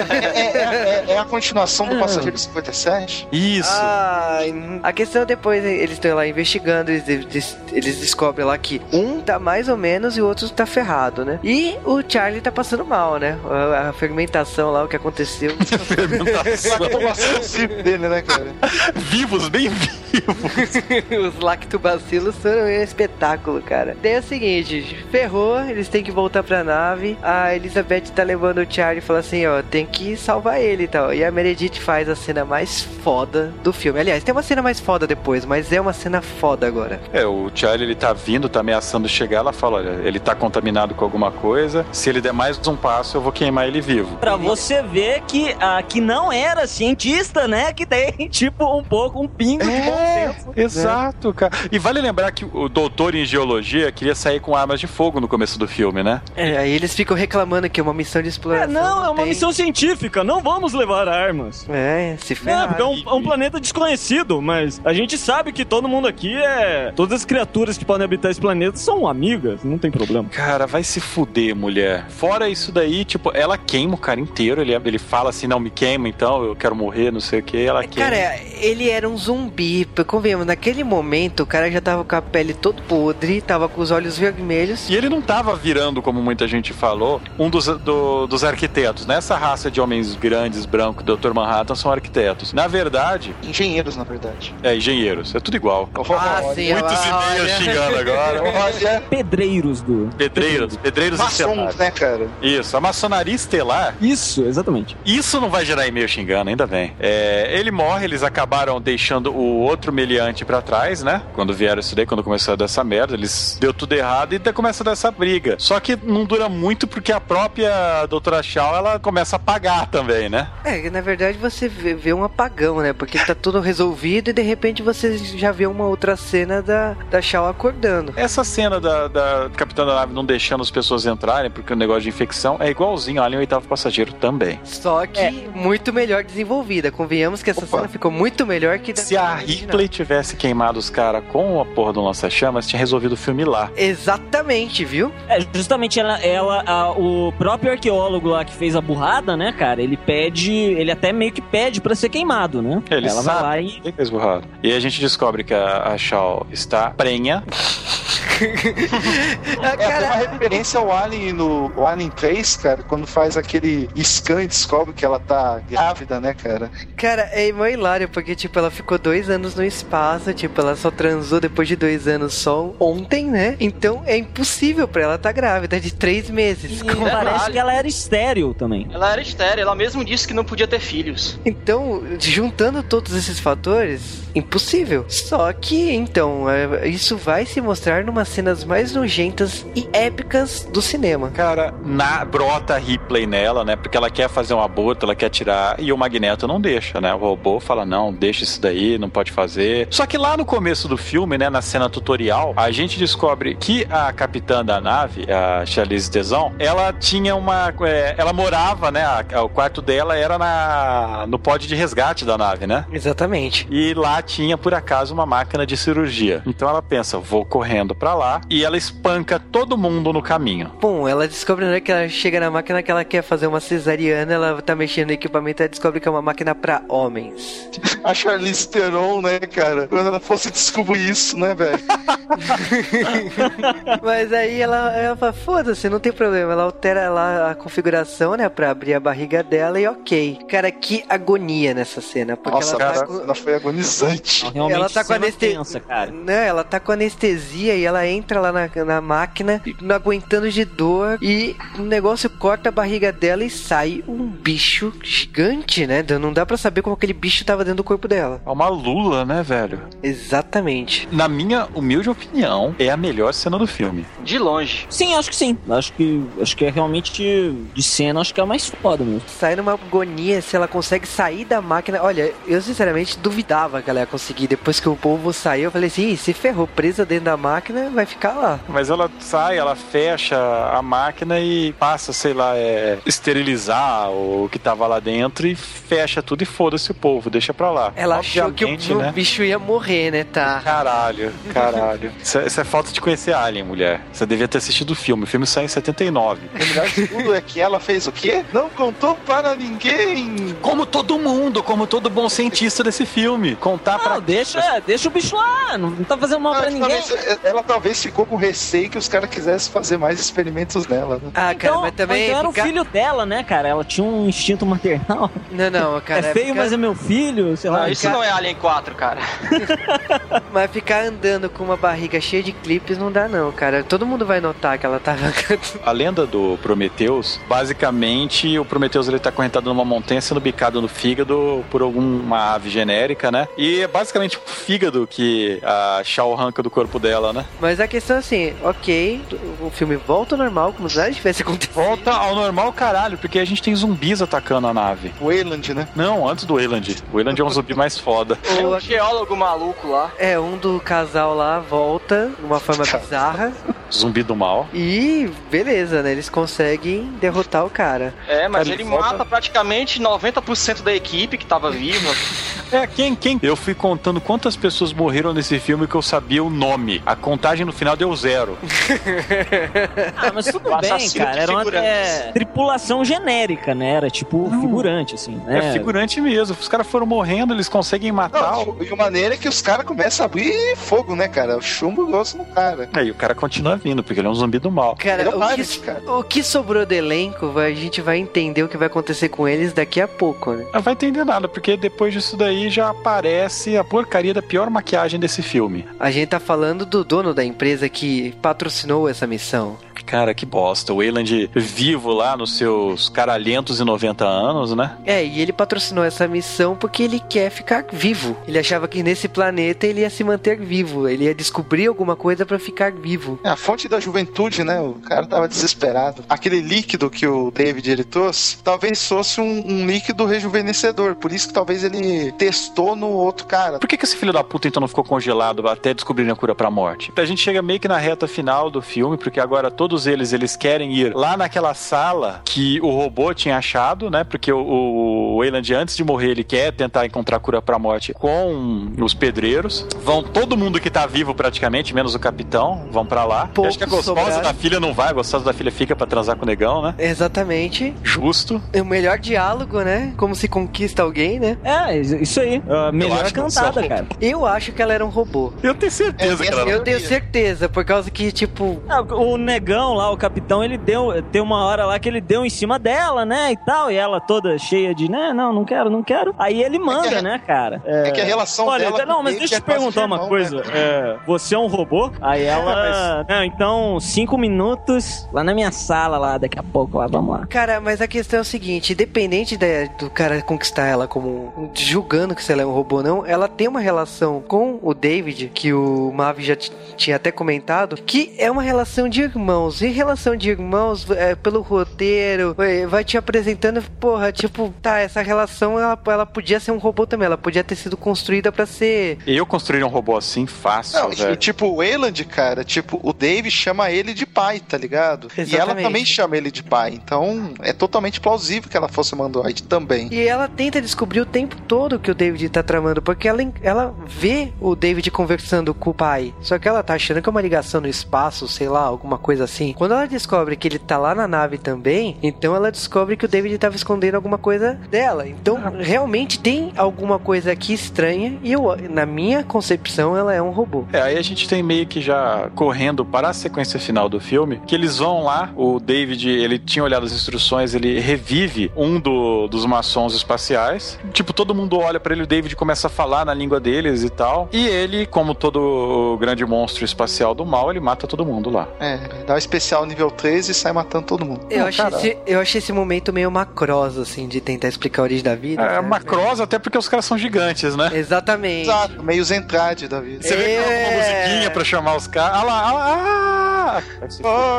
Speaker 3: É, é- é- é a continuação do
Speaker 5: Ah.
Speaker 3: Passageiro 57?
Speaker 2: Isso.
Speaker 1: A questão é depois eles estão lá investigando, eles, eles, eles descobrem lá que um tá mais ou menos e o outro tá ferrado, né? E o Charlie tá passando mal, né? A, a fermentação lá, o que aconteceu. [laughs]
Speaker 2: Fermentação. [laughs]
Speaker 3: Dele, né, cara? [laughs]
Speaker 2: Vivos, bem vivos.
Speaker 1: Os lactobacilos foram um espetáculo, cara. Daí é o seguinte, ferrou, eles têm que voltar pra nave. A Elizabeth tá levando o Charlie e fala assim, ó, tem que salvar ele e tal. E a Meredith faz a cena mais foda do filme. Aliás, tem uma cena mais foda depois, mas é uma cena foda agora.
Speaker 2: É, o Charlie ele tá vindo, tá ameaçando chegar, ela fala, olha, ele tá contaminado com alguma coisa, se ele der mais um passo, eu vou queimar ele vivo.
Speaker 5: Pra você ver que, a que não era cientista, né? Que tem, [laughs] tipo, um pouco, um pingo de bom
Speaker 2: É,
Speaker 5: senso.
Speaker 2: exato, cara. E vale lembrar que o doutor em geologia queria sair com armas de fogo no começo do filme, né?
Speaker 1: É, aí eles ficam reclamando que é uma missão de
Speaker 5: É,
Speaker 1: exploração.
Speaker 5: não, é uma
Speaker 1: tem.
Speaker 5: missão científica, não vamos levar armas.
Speaker 1: É, se
Speaker 5: É,
Speaker 1: ferrar.
Speaker 5: porque é um, é um planeta desconhecido, mas a gente sabe que todo mundo aqui é. Todas as criaturas que podem habitar esse planeta são amigas, não tem problema.
Speaker 2: Cara, vai se fuder, mulher. Fora isso daí, tipo, ela queima o cara inteiro. Ele, ele fala assim: não me queima, então eu quero morrer, não sei o que. Ela queima.
Speaker 1: Cara, ele era um zumbi. Convenhamos, naquele momento o cara já tava com a pele todo podre, tava com os olhos vermelhos.
Speaker 2: E ele não tava virando, como muita gente falou, um dos, do- dos arquitetos. Nessa raça de homens grandes, brancos, Dr. Manhattan, são arquitetos. Na verdade,
Speaker 3: Engenheiros, na verdade.
Speaker 2: É engenheiros. É tudo igual.
Speaker 1: Ah, sim,
Speaker 2: Muitos e-mails xingando agora.
Speaker 3: Olha,
Speaker 5: Pedreiros do.
Speaker 2: Pedreiros, pedreiros
Speaker 3: maçons, né, cara?
Speaker 2: Isso, a maçonaria estelar
Speaker 5: Isso, exatamente.
Speaker 2: Isso não vai gerar e-mail xingando, ainda bem. É, ele morre, eles acabaram deixando o outro meliante pra trás, né? Quando vieram isso daí, quando começou a dar essa merda, eles deu tudo errado e começa a dar essa briga. Só que não dura muito porque a própria doutora Shaw, ela começa a pagar também, né?
Speaker 1: É, que na verdade você vê, vê um apagão, né? Porque tá tudo resolvido e de repente você já vê uma outra cena da, da Shaw acordando.
Speaker 2: Essa cena da, da capitã da nave não deixando as pessoas entrarem porque o negócio de infecção é igualzinho ali o oitavo passageiro também.
Speaker 1: Só que muito melhor desenvolvida. Convenhamos que essa
Speaker 3: Opa.
Speaker 1: cena ficou muito melhor que da
Speaker 2: Se a. Ripley tivesse queimado os caras com a porra do lança-chamas, tinha resolvido o filme lá.
Speaker 1: Exatamente, viu?
Speaker 5: É, justamente ela, ela a- o próprio arqueólogo lá que fez a burrada, né, cara, ele pede, ele até meio que pede pra ser queimado, né?
Speaker 2: Ele
Speaker 5: ela
Speaker 2: sabe.
Speaker 5: vai lá e
Speaker 2: Quem fez burrado? E a gente descobre que a, a Shaw está prenha. [laughs]
Speaker 3: É, tem uma
Speaker 1: cara,
Speaker 3: referência ao Alien no o Alien 3, cara, quando faz aquele scan e descobre que ela tá grávida, né, cara?
Speaker 1: cara, é mó hilário, porque, tipo, ela ficou dois anos no espaço, tipo, ela só transou depois de dois anos só ontem, né? Então é impossível pra ela estar grávida de três meses.
Speaker 5: E
Speaker 1: Como-
Speaker 5: parece que ela era estéreo também.
Speaker 4: Ela era estéreo, ela mesmo disse que não podia ter filhos.
Speaker 1: Então, juntando todos esses fatores, impossível. Só que, então, é, isso vai se mostrar cenas mais nojentas e épicas do cinema.
Speaker 2: Cara, na, brota a Ripley nela, né? Porque ela quer fazer um aborto, ela quer tirar. E o Magneto não deixa, né? O robô fala: não, deixa isso daí, não pode fazer. Só que lá no começo do filme, né? Na cena tutorial, a gente descobre que a capitã da nave, a Charlize Theron, ela tinha uma. é, ela morava, né? a- o quarto dela era na, no pod de resgate da nave, né?
Speaker 1: Exatamente.
Speaker 2: E lá tinha, por acaso, uma máquina de cirurgia. Então ela pensa, vou correndo pra lá. E ela espanca todo mundo no caminho.
Speaker 1: Bom, ela descobre hora que ela chega na máquina que ela quer fazer uma cesariana, ela tá mexendo no equipamento e descobre que é uma máquina pra homens. [laughs]
Speaker 3: A Charlize Theron, né, cara? Quando ela fosse descobrir isso, né, velho? [laughs]
Speaker 1: Mas aí ela, ela fala, foda-se, não tem problema. Ela altera lá a configuração, né, pra abrir a barriga dela e ok. Cara, que agonia nessa cena. Porque
Speaker 3: Nossa,
Speaker 1: ela
Speaker 3: cara,
Speaker 1: tá com...
Speaker 3: ela foi agonizante.
Speaker 5: Realmente
Speaker 1: Ela tá com
Speaker 5: cena
Speaker 1: anestesia.
Speaker 5: tensa, cara.
Speaker 1: Não, ela tá com anestesia e ela ela entra lá na, na máquina, não aguentando de dor, e o negócio corta a barriga dela e sai um bicho gigante, né? Não dá pra saber como aquele bicho tava dentro do corpo dela.
Speaker 2: É uma lula, né, velho?
Speaker 1: Exatamente.
Speaker 2: Na minha humilde opinião, é a melhor cena do filme.
Speaker 4: De longe.
Speaker 5: Sim, acho que sim. Acho que, acho que é realmente de cena, acho que é a mais foda mesmo.
Speaker 1: Sai numa agonia se ela consegue sair da máquina. Olha, eu sinceramente duvidava que ela ia conseguir. Depois que o povo saiu, eu falei assim: "Ih, se ferrou, presa dentro da máquina, vai ficar lá.
Speaker 2: Mas ela sai, ela fecha a máquina e passa, sei lá, é, esterilizar o que tava lá dentro e fecha tudo e foda-se o povo, deixa pra lá.
Speaker 1: Ela achou que o,
Speaker 2: Obviamente,
Speaker 1: o
Speaker 2: né?
Speaker 1: bicho ia morrer, né? Tá.
Speaker 2: Caralho, caralho. [laughs] Isso é, isso é falta de conhecer Alien, mulher. Você devia ter assistido o filme. O filme sai em 79.
Speaker 3: O melhor de tudo é que ela fez o quê? Não contou para ninguém.
Speaker 2: Como todo mundo, como todo bom cientista desse filme. Contar pra
Speaker 5: Não, deixa, deixa o bicho lá, não, não tá fazendo mal pra
Speaker 3: Ela
Speaker 5: ninguém.
Speaker 3: talvez, ela talvez ficou com receio que os caras quisessem fazer mais experimentos nela. Né?
Speaker 1: Ah, cara,
Speaker 5: Então,
Speaker 1: mas também.
Speaker 5: então era o
Speaker 1: fica-
Speaker 5: filho dela, né, cara? Ela tinha um instinto maternal.
Speaker 1: Não, não, [laughs] cara.
Speaker 5: é feio,
Speaker 1: ficar-
Speaker 5: mas é meu filho, sei lá.
Speaker 4: Não, isso não é Alien 4, cara. [laughs]
Speaker 1: Mas ficar andando com uma barriga cheia de clipes não dá, não, cara. Todo mundo vai notar que ela tá
Speaker 2: A lenda do Prometheus, basicamente, o Prometheus ele tá correntado numa montanha sendo bicado no fígado por alguma ave genérica, né? E é basicamente o fígado que a Shao arranca do corpo dela, né?
Speaker 1: Mas a questão é assim, ok, o filme volta ao normal, como se nada tivesse acontecido.
Speaker 2: Volta ao normal, caralho, porque a gente tem zumbis atacando a nave.
Speaker 3: O Wayland, né?
Speaker 2: Não, antes do Wayland. O Wayland é um zumbi mais foda.
Speaker 4: Tem
Speaker 1: Ou
Speaker 4: um geólogo maluco lá.
Speaker 1: É, um do casal lá volta de uma forma [laughs] bizarra
Speaker 2: Zumbi do mal.
Speaker 1: e beleza, né? Eles conseguem derrotar o cara.
Speaker 4: É, mas
Speaker 2: Cara,
Speaker 4: ele
Speaker 2: ele volta-
Speaker 4: mata praticamente 90% da equipe que tava viva. [laughs]
Speaker 2: É, quem, quem? Eu fui contando quantas pessoas morreram nesse filme que eu sabia o nome. A contagem no final deu zero. [laughs]
Speaker 5: Ah, mas tudo
Speaker 4: O
Speaker 5: bem,
Speaker 4: assassino
Speaker 5: cara.
Speaker 4: de
Speaker 5: Era uma é, tripulação genérica, né? Era tipo figurante, assim. Né?
Speaker 2: É figurante mesmo. Os caras foram morrendo, eles conseguem matar.
Speaker 3: Não, e a maneira é que os caras começam a abrir fogo, né, cara? O chumbo gosta no cara.
Speaker 2: Aí o cara continua vindo, porque ele é um zumbi do mal.
Speaker 1: Cara,
Speaker 3: é
Speaker 1: o, que,
Speaker 3: cara.
Speaker 1: o que sobrou do elenco, a gente vai entender o que vai acontecer com eles daqui a pouco, né?
Speaker 2: Não vai entender nada, porque depois disso daí já aparece a porcaria da pior maquiagem desse filme.
Speaker 1: A gente tá falando do dono da empresa que patrocinou essa missão.
Speaker 2: Cara, que bosta. O Wayland vivo lá nos seus caralhentos e 90 anos, né?
Speaker 1: É, e ele patrocinou essa missão porque ele quer ficar vivo. Ele achava que nesse planeta ele ia se manter vivo, ele ia descobrir alguma coisa pra ficar vivo.
Speaker 3: É a fonte da juventude, né? O cara tava desesperado. Aquele líquido que o David ele trouxe, talvez fosse um, um líquido rejuvenescedor. Por isso que talvez ele testou no outro cara.
Speaker 2: Por que, que esse filho da puta então não ficou congelado até descobrirem a cura pra morte? A gente chega meio que na reta final do filme, porque agora todos eles eles querem ir lá naquela sala que o robô tinha achado, né? Porque o, o Wayland, antes de morrer, ele quer tentar encontrar a cura pra morte com os pedreiros. Vão todo mundo que tá vivo praticamente, menos o capitão, vão pra lá.
Speaker 1: Poucos
Speaker 2: Acho que a gostosa
Speaker 1: sobraram.
Speaker 2: da filha não vai, a gostosa da filha fica pra transar com o negão, né?
Speaker 1: Exatamente.
Speaker 2: Justo.
Speaker 1: O melhor diálogo, né? Como se conquista alguém, né?
Speaker 5: É, isso aí. A melhor
Speaker 2: acho que
Speaker 5: cantada, cara.
Speaker 1: Eu acho que ela era um robô.
Speaker 2: Eu tenho certeza
Speaker 3: É,
Speaker 2: que ela
Speaker 3: essa-
Speaker 1: Eu tenho certeza, por causa que, tipo,
Speaker 5: Ah, O negão lá, o capitão, ele deu. Tem uma hora lá que ele deu em cima dela, né? E tal. E ela toda cheia de, né? Não, não quero, não quero. Aí ele manda,
Speaker 3: que a-
Speaker 5: né, cara?
Speaker 3: É que a relação
Speaker 5: Olha,
Speaker 3: dela.
Speaker 5: não, mas deixa eu
Speaker 3: é
Speaker 5: te perguntar
Speaker 3: de
Speaker 5: uma
Speaker 3: irmão,
Speaker 5: coisa.
Speaker 3: né?
Speaker 5: É, você é um robô? Aí ela. Não, então, cinco minutos lá na minha sala, lá, daqui a pouco, lá, vamos lá.
Speaker 1: Cara, mas a questão é o seguinte, independente da- do cara conquistar ela como julgando que se ela é um robô ou não, ela tem uma relação com o David, que o Mavi já tinha até comentado, que é uma relação de irmãos. E relação de irmãos, é, pelo roteiro, é, vai te apresentando, porra, tipo, tá, essa relação ela, ela podia ser um robô também, ela podia ter sido construída pra ser.
Speaker 2: Eu construiria um robô assim fácil,
Speaker 3: Não, e,
Speaker 2: velho.
Speaker 3: tipo, o Wayland, cara, tipo, o Dave chama ele de pai, tá ligado? E ela
Speaker 1: Exatamente.
Speaker 3: também chama ele de pai. Então, é totalmente plausível que ela fosse uma androide também.
Speaker 1: E ela tenta descobrir o tempo todo que o David tá tramando, porque ela, ela vê o David conversando com o pai. Só que ela tá achando que é uma ligação no espaço, sei lá, alguma coisa assim. Quando ela descobre que ele tá lá na nave também, então ela descobre que o David tava escondendo alguma coisa dela. Então, realmente tem alguma coisa aqui estranha e eu, na minha concepção, ela é um robô.
Speaker 2: É, aí a gente tem meio que já correndo para a sequência final do filme, que eles vão lá, o David, ele tinha olhado as instruções, ele revive um do, dos maçons espaciais. Tipo, todo mundo olha para ele, o David começa a falar na língua deles e tal. E ele, como todo grande monstro espacial do mal, ele mata todo mundo lá.
Speaker 3: É, dá especial nível 3 e sai matando todo mundo.
Speaker 1: Eu,
Speaker 3: Não,
Speaker 1: achei esse, eu achei esse momento meio macrosa, assim, de tentar explicar a origem da vida.
Speaker 2: É,
Speaker 1: sabe?
Speaker 2: macrosa até porque os caras são gigantes, né?
Speaker 1: Exatamente.
Speaker 3: Exato, meio Zentrade da vida.
Speaker 2: Você vê que é uma musiquinha pra chamar os caras. Ah lá, ah lá, ah!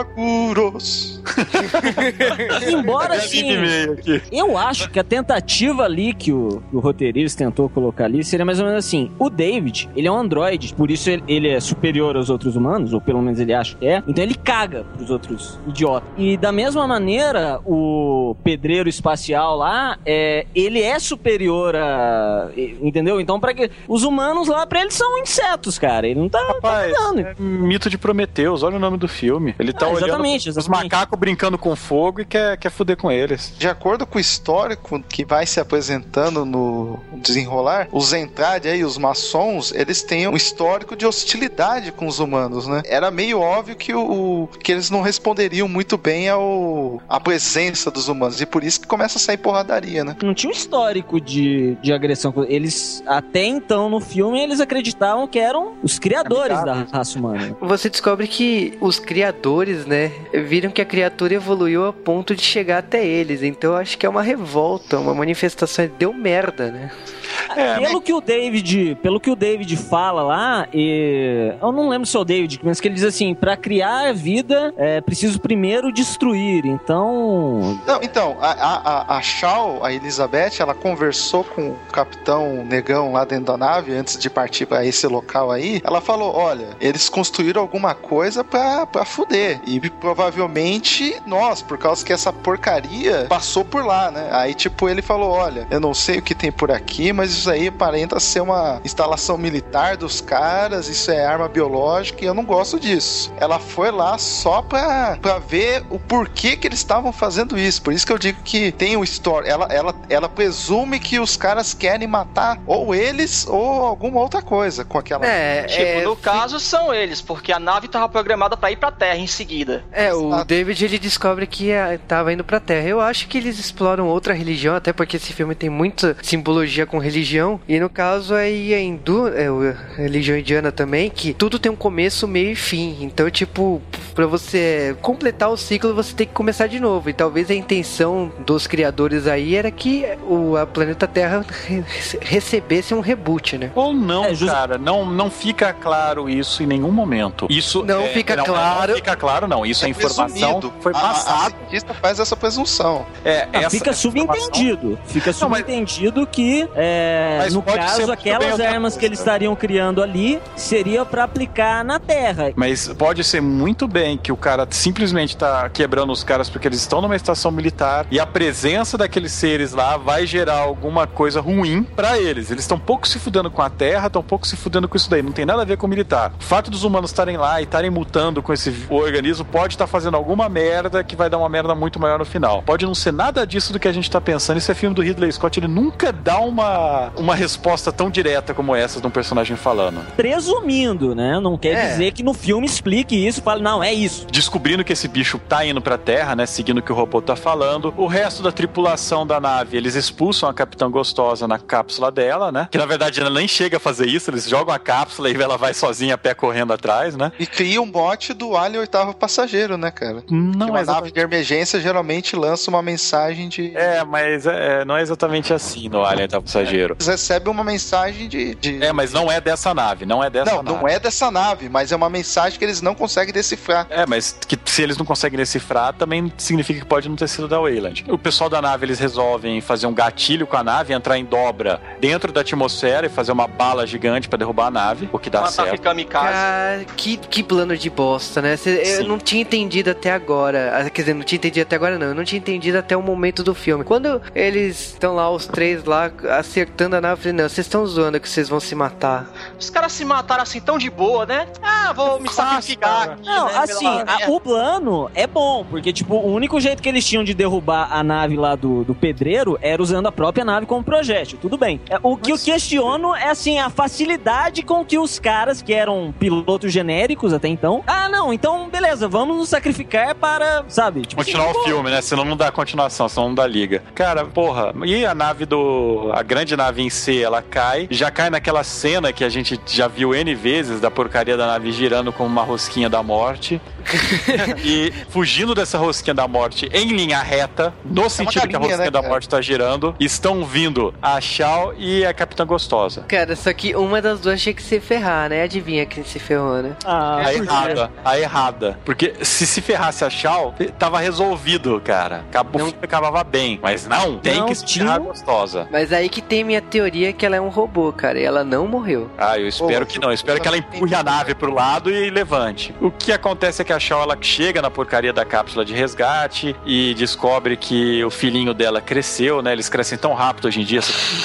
Speaker 3: Aguros. [laughs]
Speaker 5: Embora
Speaker 2: aqui.
Speaker 5: eu acho que a tentativa ali que o, o roteirista tentou colocar ali seria mais ou menos assim: o David, ele é um androide, por isso ele, ele é superior aos outros humanos, ou pelo menos ele acha que é, então ele caga pros outros idiotas. E da mesma maneira, o pedreiro espacial lá, é, ele é superior a. Entendeu? Então, para que. Os humanos lá, pra eles são insetos, cara. Ele não tá.
Speaker 2: Rapaz,
Speaker 5: tá
Speaker 2: é mito de Prometeus, olha o nome do filme. Ele tá
Speaker 5: Ah,
Speaker 2: olhando
Speaker 5: exatamente,
Speaker 2: os
Speaker 5: exatamente.
Speaker 2: macacos brincando com fogo e quer, quer fuder com eles.
Speaker 3: De acordo com o histórico que vai se apresentando no desenrolar, os Zentrad aí, os maçons, eles têm um histórico de hostilidade com os humanos, né? Era meio óbvio que, o- que eles não responderiam muito bem ao à presença dos humanos, e por isso que começa a sair porradaria, né?
Speaker 5: não tinha um histórico de, de agressão. Eles, até então, no filme, eles acreditavam que eram os criadores da raça humana.
Speaker 1: Você descobre que os criadores, né, viram que a criatura evoluiu a ponto de chegar até eles. Então eu acho que é uma revolta, uma manifestação. Deu merda, né?
Speaker 2: É,
Speaker 5: pelo que o David, pelo que o David fala lá, e, eu não lembro se é o David, mas que ele diz assim, para criar a vida, é preciso primeiro destruir. Então,
Speaker 3: Não, então, a, a, a- Shaw, a Elizabeth, ela conversou com o capitão negão lá dentro da nave antes de partir pra esse local aí. Ela falou: olha, eles construíram alguma coisa pra, pra fuder. E provavelmente nós, por causa que essa porcaria passou por lá, né? Aí, tipo, ele falou: olha, eu não sei o que tem por aqui, mas isso aí aparenta ser uma instalação militar dos caras, isso é arma biológica e eu não gosto disso. Ela foi lá só pra, pra ver o porquê que eles estavam fazendo isso. Por isso que eu digo que tem o story. Ela, ela, ela presume que os caras querem matar ou eles ou alguma outra coisa com aquela.
Speaker 1: É,
Speaker 4: Tipo,
Speaker 1: é,
Speaker 4: no caso são eles, porque a nave tava programada pra ir pra Terra em seguida.
Speaker 1: É, o
Speaker 3: Exato.
Speaker 1: David ele descobre que ah, tava indo pra Terra. Eu acho que eles exploram outra religião, até porque esse filme tem muita simbologia com religião. E no caso aí a hindu, é, a religião indiana também, que tudo tem um começo, meio e fim. Então, tipo, pra você completar o ciclo, você tem que começar de novo. E talvez a intenção dos criadores aí era que o a planeta Terra re- recebesse um reboot, né?
Speaker 2: Ou não,
Speaker 5: É, just-
Speaker 2: cara, não, não fica claro isso em nenhum momento. Isso
Speaker 1: Não
Speaker 2: é-
Speaker 1: fica
Speaker 2: não,
Speaker 1: claro.
Speaker 2: Não fica claro, não. Isso é, informação
Speaker 3: presumido.
Speaker 2: foi
Speaker 3: A- A, a cientista faz essa presunção.
Speaker 2: É,
Speaker 5: ah,
Speaker 2: essa-
Speaker 5: fica
Speaker 2: essa informação-
Speaker 5: subentendido. Fica
Speaker 2: Não, mas-
Speaker 5: subentendido que, é,
Speaker 2: Mas
Speaker 5: no caso, aquelas armas que
Speaker 2: coisa.
Speaker 5: eles estariam criando ali seria pra aplicar na Terra.
Speaker 2: Mas pode ser muito bem que o cara simplesmente tá quebrando os caras porque eles estão numa estação militar e a presença daqueles seres lá vai gerar alguma coisa ruim pra eles. Eles estão pouco se fudendo com a Terra, estão pouco se fudendo com isso daí. Não tem nada a ver com o militar. O fato dos humanos estarem lá e estarem mutando com esse organismo pode estar fazendo alguma merda que vai dar uma merda muito maior no final. Pode não ser nada disso do que a gente tá pensando. Esse é filme do Ridley Scott, ele nunca dá uma, uma resposta tão direta como essa de um personagem falando.
Speaker 5: Presumindo, né? Não quer
Speaker 1: É.
Speaker 5: dizer que no filme explique isso e fale, não, é isso.
Speaker 2: descobrindo que esse bicho tá indo pra Terra, né? Seguindo o que o robô tá falando. O resto da tripulação da nave, eles expulsam a Capitã Gostosa na cápsula dela, né? Que na verdade ela nem chega a fazer isso, eles jogam a cápsula e ela vai sozinha a pé correndo atrás, né?
Speaker 3: E cria um bot do Alien Oitavo Passageiro, né, cara?
Speaker 2: Não
Speaker 3: que uma
Speaker 2: é
Speaker 3: nave de emergência geralmente lança uma mensagem de.
Speaker 2: É, mas é, não é exatamente assim no Alien tá passageiro.
Speaker 3: Eles recebem uma mensagem de. de-
Speaker 2: É, mas não é dessa nave, não é dessa
Speaker 3: Não,
Speaker 2: nave.
Speaker 3: não é dessa nave, mas é uma mensagem que eles não conseguem decifrar.
Speaker 2: É, mas que se eles não conseguem decifrar, também significa que pode não ter sido da Wayland. O pessoal da nave, eles resolvem fazer um gatilho com a nave, entrar em dobra dentro da atmosfera e fazer uma bala gigante pra derrubar a nave, o que dá
Speaker 4: Uma ataque
Speaker 2: certo.
Speaker 4: kamikaze.
Speaker 1: Cara, que, que plano de bosta, né? Cê- eu não tinha entendido até agora. Ah, Quer dizer, não tinha entendido até agora, não. Eu não tinha entendido até o momento do filme. Quando eles estão lá, os três lá, acertando a nave. Eu falei, não, vocês estão zoando que vocês vão se matar.
Speaker 4: Os caras se mataram assim tão de boa, né? Ah, vou me sacrificar aqui,
Speaker 5: Não,
Speaker 4: né,
Speaker 5: assim,
Speaker 4: pela-
Speaker 5: a- o plano é bom, porque, tipo, o único jeito que eles tinham de derrubar a nave lá do, do pedreiro era usando a própria nave como projétil. Tudo bem. É, O que eu questiono é, assim, a facilidade com que os caras, que eram pilotos genéricos até então, ah, não, então, beleza, vamos nos sacrificar para, sabe? Tipo,
Speaker 2: Continuar
Speaker 5: assim,
Speaker 2: o filme, né? Senão não dá continuação, senão não dá liga. Cara, porra, e a nave do. A grande nave em si, ela cai. Já cai naquela cena que a gente já viu N vezes da porcaria da nave girando como uma rosquinha da morte. [laughs] e fugindo dessa rosquinha da morte em linha reta, no sentido que a
Speaker 3: galinha,
Speaker 2: rosquinha
Speaker 3: né,
Speaker 2: da morte tá girando, estão vindo a Shao e a Capitã Gostosa.
Speaker 1: Cara, só que uma das duas tinha que se ferrar, né? Adivinha quem se ferrou, né?
Speaker 5: Ah,
Speaker 2: A
Speaker 5: quê?
Speaker 2: errada, a errada. Porque se se ferrasse a Shao, tava resolvido, cara. Acabou,
Speaker 1: Não.
Speaker 2: acabava bem. Mas não, tem
Speaker 5: Não
Speaker 2: que se ferrar a gostosa.
Speaker 1: Mas aí que tem minha teoria que ela é um robô, cara. E ela não morreu.
Speaker 2: Ah, eu espero
Speaker 3: Pô,
Speaker 2: que não. Eu espero que ela empurre a nave pro lado e levante. O que acontece é que a Shaw ela chega na porcaria da cápsula de resgate e descobre que o filhinho dela cresceu, né? Eles crescem tão rápido hoje em dia.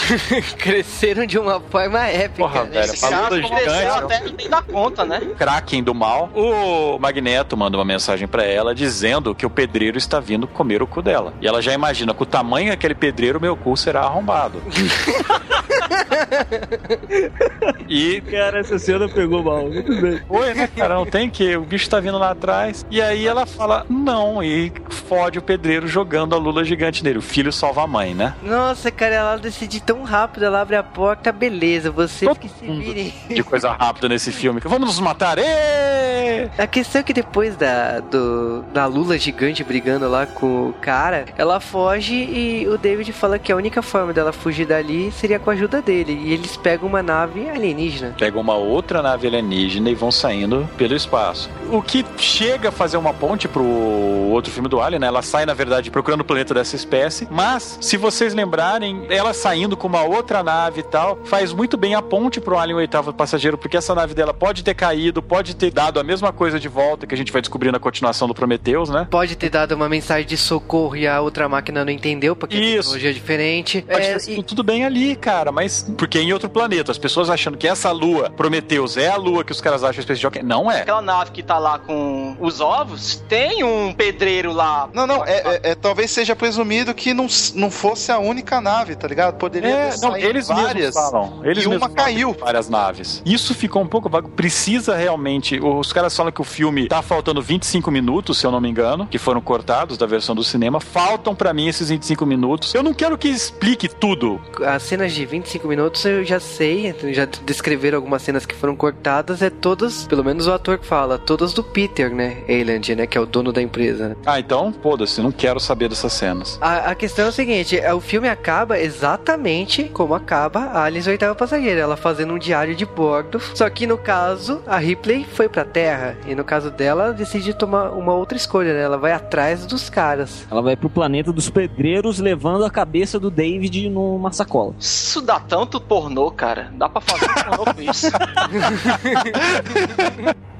Speaker 2: [laughs]
Speaker 1: Cresceram de uma forma épica.
Speaker 2: Porra,
Speaker 1: né?
Speaker 2: velho.
Speaker 4: Esse
Speaker 2: Uma
Speaker 4: cara
Speaker 2: luta
Speaker 4: cresceu
Speaker 2: gigante.
Speaker 4: até nem dá conta, né?
Speaker 2: Kraken do mal. O Magneto manda uma mensagem pra ela dizendo que o pedreiro está vindo comer o cu dela. E ela já imagina, com o tamanho daquele pedreiro, meu cu será arrombado. [laughs] [laughs] e
Speaker 5: Cara, essa cena pegou mal. Muito bem.
Speaker 2: Oi, né, cara? Não tem que. O bicho tá vindo lá atrás. E aí ela fala, não, e fode o pedreiro jogando a lula gigante nele. O filho salva a mãe, né?
Speaker 1: Nossa, cara, ela decide tão rápido, ela abre a porta, beleza, vocês
Speaker 2: Todo
Speaker 1: que se virem.
Speaker 2: De coisa rápida nesse filme. Vamos nos matar! Êêê!
Speaker 1: A questão é que depois da, do, da Lula gigante brigando lá com o cara, ela foge e o David fala que a única forma dela fugir dali seria com a ajuda dele. E eles pegam uma nave alienígena.
Speaker 2: Pegam uma outra nave alienígena e vão saindo pelo espaço. O que chega a fazer uma ponte pro outro filme do Alien, né? Ela sai, na verdade, procurando o planeta dessa espécie. Mas, se vocês lembrarem, ela saindo com uma outra nave e tal, faz muito bem a ponte pro Alien o oitavo passageiro, porque essa nave dela pode ter caído, pode ter dado a mesma coisa de volta que a gente vai descobrir na continuação do Prometheus, né?
Speaker 1: Pode ter dado uma mensagem de socorro e a outra máquina não entendeu, porque a
Speaker 2: Isso.
Speaker 1: tecnologia é diferente.
Speaker 2: Pode
Speaker 1: É,
Speaker 2: ter
Speaker 1: e-
Speaker 2: tudo bem ali, cara, mas porque é em outro planeta. As pessoas achando que essa lua, Prometheus, é a lua que os caras acham Space Jockey. Não é.
Speaker 4: Aquela nave que tá lá com os ovos, tem um pedreiro lá.
Speaker 3: Não, não, é, é- é- talvez seja presumido que não, não fosse a única nave, tá ligado? Poderia
Speaker 2: É,
Speaker 3: ter
Speaker 2: não, eles
Speaker 3: várias.
Speaker 2: falam. Eles
Speaker 3: e uma caiu.
Speaker 2: Várias naves. Isso ficou um pouco vago. Precisa realmente. Os caras falam que o filme tá faltando 25 minutos, se eu não me engano, que foram cortados da versão do cinema. Faltam pra mim esses 25 minutos. Eu não quero que explique tudo.
Speaker 1: As cenas de 25 minutos eu já sei, já descreveram algumas cenas que foram cortadas, é todas, pelo menos o ator que fala, todas do Peter, né? Eyland, né? Que é o dono da empresa.
Speaker 2: Ah, então, foda-se, não quero saber dessas cenas.
Speaker 1: A, a questão é o seguinte, é, o filme acaba exatamente como acaba a Alice Oitava Passageira, ela fazendo um diário de bordo, só que no caso, a Ripley foi pra Terra, e no caso dela, ela decide tomar uma outra escolha, né? Ela vai atrás dos caras.
Speaker 5: Ela vai pro planeta dos pedreiros levando a cabeça do David numa sacola.
Speaker 4: Isso dá tanto pornô, cara. Dá pra fazer pornô com isso. [laughs]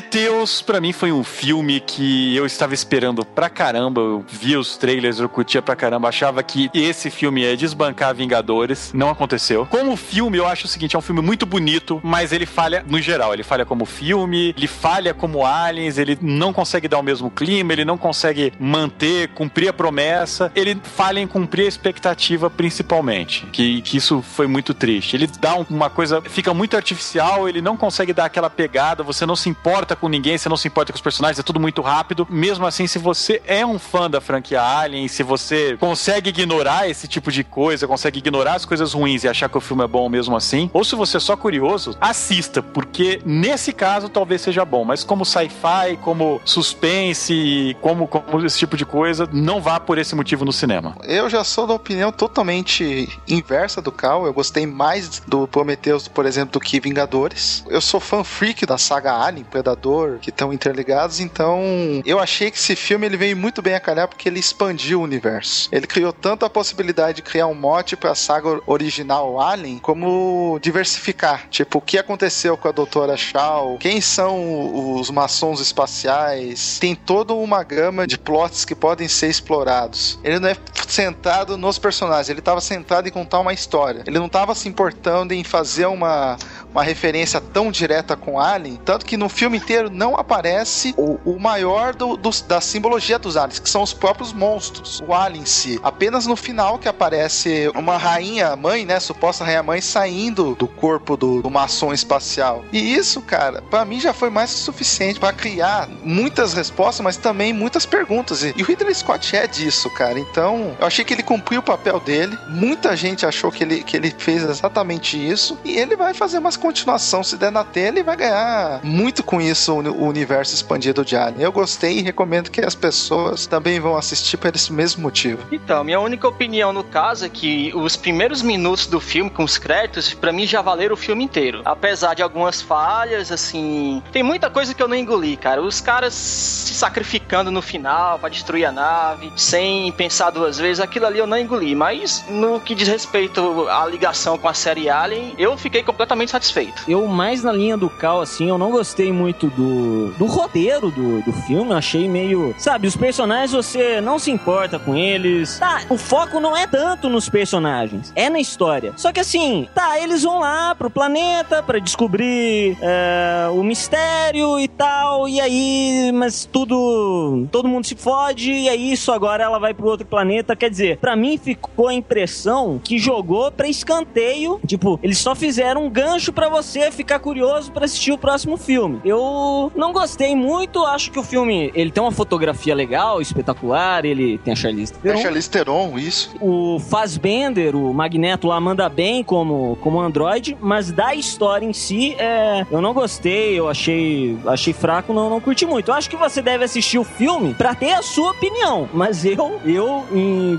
Speaker 2: Prometheus, pra mim, foi um filme que eu estava esperando pra caramba. Eu vi os trailers, eu curtia pra caramba. Achava que esse filme ia desbancar Vingadores. Não aconteceu. Como filme, eu acho o seguinte: é um filme muito bonito, mas ele falha no geral. Ele falha como filme, ele falha como Aliens, ele não consegue dar o mesmo clima, ele não consegue manter, cumprir a promessa. Ele falha em cumprir a expectativa, principalmente. Que, que isso foi muito triste. Ele dá um- uma coisa, fica muito artificial, ele não consegue dar aquela pegada, você não se importa importa com ninguém, você não se importa com os personagens, é tudo muito rápido. Mesmo assim, se você é um fã da franquia Alien, se você consegue ignorar esse tipo de coisa, consegue ignorar as coisas ruins e achar que o filme é bom mesmo assim, ou se você é só curioso, assista, porque nesse caso talvez seja bom, mas como sci-fi, como suspense, como, como esse tipo de coisa, não vá por esse motivo no cinema.
Speaker 3: Eu já sou da opinião totalmente inversa do Cal. Eu gostei mais do Prometheus, por exemplo, do que Vingadores. Eu sou fã freak da saga Alien, Predador, que estão interligados, então eu achei que esse filme ele veio muito bem a calhar porque ele expandiu o universo. Ele criou tanto a possibilidade de criar um mote para a saga original Alien, como diversificar. Tipo, o que aconteceu com a Doutora Shaw? Quem são os maçons espaciais? Tem toda uma gama de plots que podem ser explorados. Ele não é centrado nos personagens, ele estava centrado em contar uma história. Ele não estava se importando em fazer uma uma referência tão direta com Alien, tanto que no filme inteiro não aparece o, o maior do, do, da simbologia dos aliens, que são os próprios monstros, o Alien em si. Apenas no final que aparece uma rainha mãe, né, suposta rainha mãe, saindo do corpo do, do maçom espacial. E isso, cara, para mim já foi mais que suficiente para criar muitas respostas, mas também muitas perguntas. E, e o Ridley Scott é disso, cara. Então, eu achei que ele cumpriu o papel dele. Muita gente achou que ele, que ele fez exatamente isso. E ele vai fazer umas continuação, se der na tela, e vai ganhar muito com isso o universo expandido de Alien. Eu gostei e recomendo que as pessoas também vão assistir por esse mesmo motivo.
Speaker 4: Então, minha única opinião no caso é que os primeiros minutos do filme com os créditos, para mim já valeram o filme inteiro. Apesar de algumas falhas, assim, tem muita coisa que eu não engoli, cara. Os caras se sacrificando no final para destruir a nave, sem pensar duas vezes, aquilo ali eu não engoli. Mas no que diz respeito à ligação com a série Alien, eu fiquei completamente satisfeito satisfeito.
Speaker 5: Eu, mais na linha do Cal, assim, eu não gostei muito do, do roteiro do, do filme. Eu achei meio. Sabe, os personagens você não se importa com eles. Tá, o foco não é tanto nos personagens, é na história. Só que assim, tá, eles vão lá pro planeta para descobrir é, o mistério e tal. E aí, mas tudo. Todo mundo se fode. E é isso, agora ela vai pro outro planeta. Quer dizer, para mim ficou a impressão que jogou pra escanteio. Tipo, eles só fizeram um gancho para você ficar curioso para assistir o próximo filme. Eu não gostei muito, acho que o filme ele tem uma fotografia legal, espetacular, ele tem a Charlize Theron.
Speaker 3: É a Charlize Theron, isso.
Speaker 5: O Fassbender, o Magneto lá manda bem como como Android, mas da história em si, é, eu não gostei, eu achei achei fraco, não não curti muito. Eu acho que você deve assistir o filme para ter a sua opinião, mas eu eu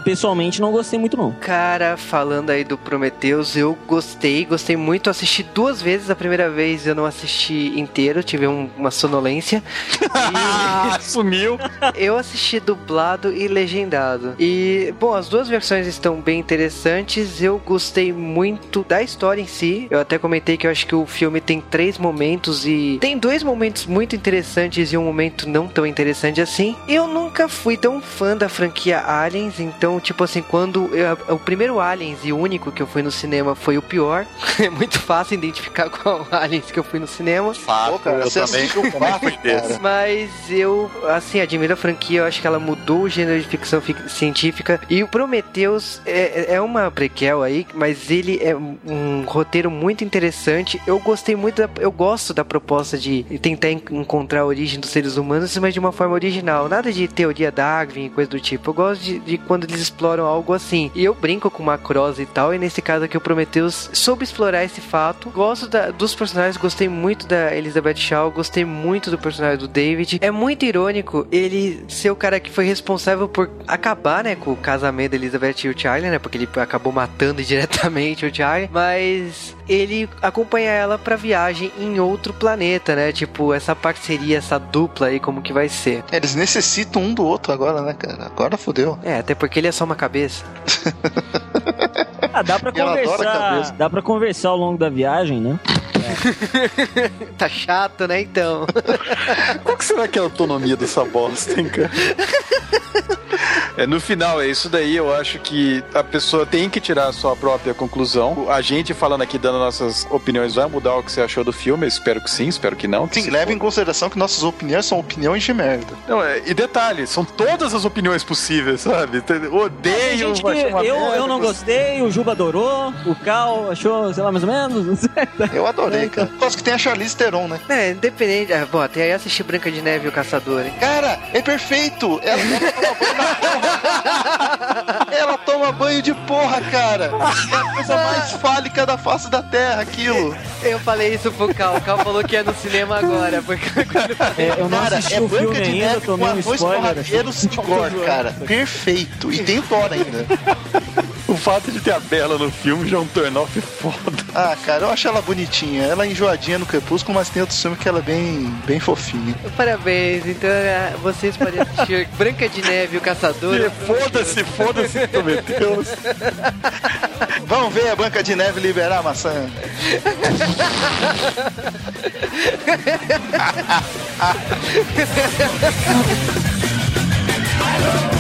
Speaker 5: pessoalmente não gostei muito não.
Speaker 1: Cara, falando aí do Prometheus, eu gostei, gostei muito, assisti duas duas vezes. A primeira vez eu não assisti inteiro, tive um, uma sonolência. [laughs]
Speaker 2: e... Sumiu.
Speaker 1: Eu assisti dublado e legendado. E, bom, as duas versões estão bem interessantes. Eu gostei muito da história em si. Eu até comentei que eu acho que o filme tem três momentos e tem dois momentos muito interessantes e um momento não tão interessante assim. Eu nunca fui tão fã da franquia Aliens, então, tipo assim, quando eu, o primeiro Aliens e o único que eu fui no cinema foi o pior. [laughs] é muito fácil identificar identificar [laughs] com Aliens que eu fui no cinema.
Speaker 2: Fato, Pô, eu também fui
Speaker 1: desse. Mas eu, assim, admiro a franquia, eu acho que ela mudou o gênero de ficção científica. E o Prometheus é, é uma prequel aí, mas ele é um roteiro muito interessante. Eu gostei muito, da, eu gosto da proposta de tentar encontrar a origem dos seres humanos, mas de uma forma original. Nada de teoria Darwin e coisa do tipo. Eu gosto de, de quando eles exploram algo assim. E eu brinco com Macross e tal, e nesse caso aqui o Prometheus soube explorar esse fato gosto da, dos personagens, gostei muito da Elizabeth Shaw, gostei muito do personagem do David. É muito irônico ele ser o cara que foi responsável por acabar, né, com o casamento da Elizabeth e o Charlie, né, porque ele acabou matando [laughs] diretamente o Charlie, mas ele acompanha ela pra viagem em outro planeta, né? Tipo, essa parceria, essa dupla aí, como que vai ser.
Speaker 3: Eles necessitam um do outro agora, né, cara? Agora fodeu.
Speaker 1: É, até porque ele é só uma cabeça. [laughs]
Speaker 5: ah, dá pra conversar. Dá pra conversar ao longo da viagem, né? [laughs]
Speaker 1: Tá chato, né, então? [laughs]
Speaker 2: Qual que será que é a autonomia dessa bosta, hein, cara? É, no final, é isso daí. Eu acho que a pessoa tem que tirar a sua própria conclusão. A gente falando aqui, dando nossas opiniões, vai mudar o que você achou do filme? Eu espero que sim, espero que não. Que
Speaker 3: Sim, leve em consideração que nossas opiniões são opiniões de merda.
Speaker 2: Não, é, e detalhe, são todas as opiniões possíveis, sabe? Odeio,
Speaker 5: que eu,
Speaker 2: merda,
Speaker 5: eu não gostei, o Juba adorou, o Cal achou, sei lá, mais ou menos, não [laughs] sei.
Speaker 3: Eu adorei, cara. Gosto que tem a Charlize Theron, né?
Speaker 1: É, independente. Ah, bom, até aí assistir Branca de Neve e o Caçador, hein?
Speaker 3: Cara, é perfeito! Ela, ela toma banho de porra, cara! É a coisa mais fálica da face da Terra, aquilo!
Speaker 1: Eu falei isso pro Cal. O Cal falou que ia no cinema agora. Porque
Speaker 5: É, eu não
Speaker 3: Cara,
Speaker 5: assisti
Speaker 3: é
Speaker 5: o
Speaker 3: Branca
Speaker 5: filme
Speaker 3: de
Speaker 5: ainda,
Speaker 3: Neve com
Speaker 5: tomei um
Speaker 3: anões
Speaker 5: spoiler.
Speaker 3: porradeiros e gore, cara. Perfeito. E tem o Thor ainda.
Speaker 2: O fato de ter a Bela no filme já é um turn-off foda.
Speaker 3: Ah, cara, eu acho ela bonitinha. Ela é enjoadinha no Crepúsculo, mas tem outros filmes que ela é bem, bem fofinha.
Speaker 1: Parabéns. Então ah, vocês podem assistir [laughs] Branca de Neve e o Caçador.
Speaker 2: Foda-se, foda-se, Prometeus. [laughs]
Speaker 3: Vamos ver a Branca de Neve liberar a maçã. [laughs]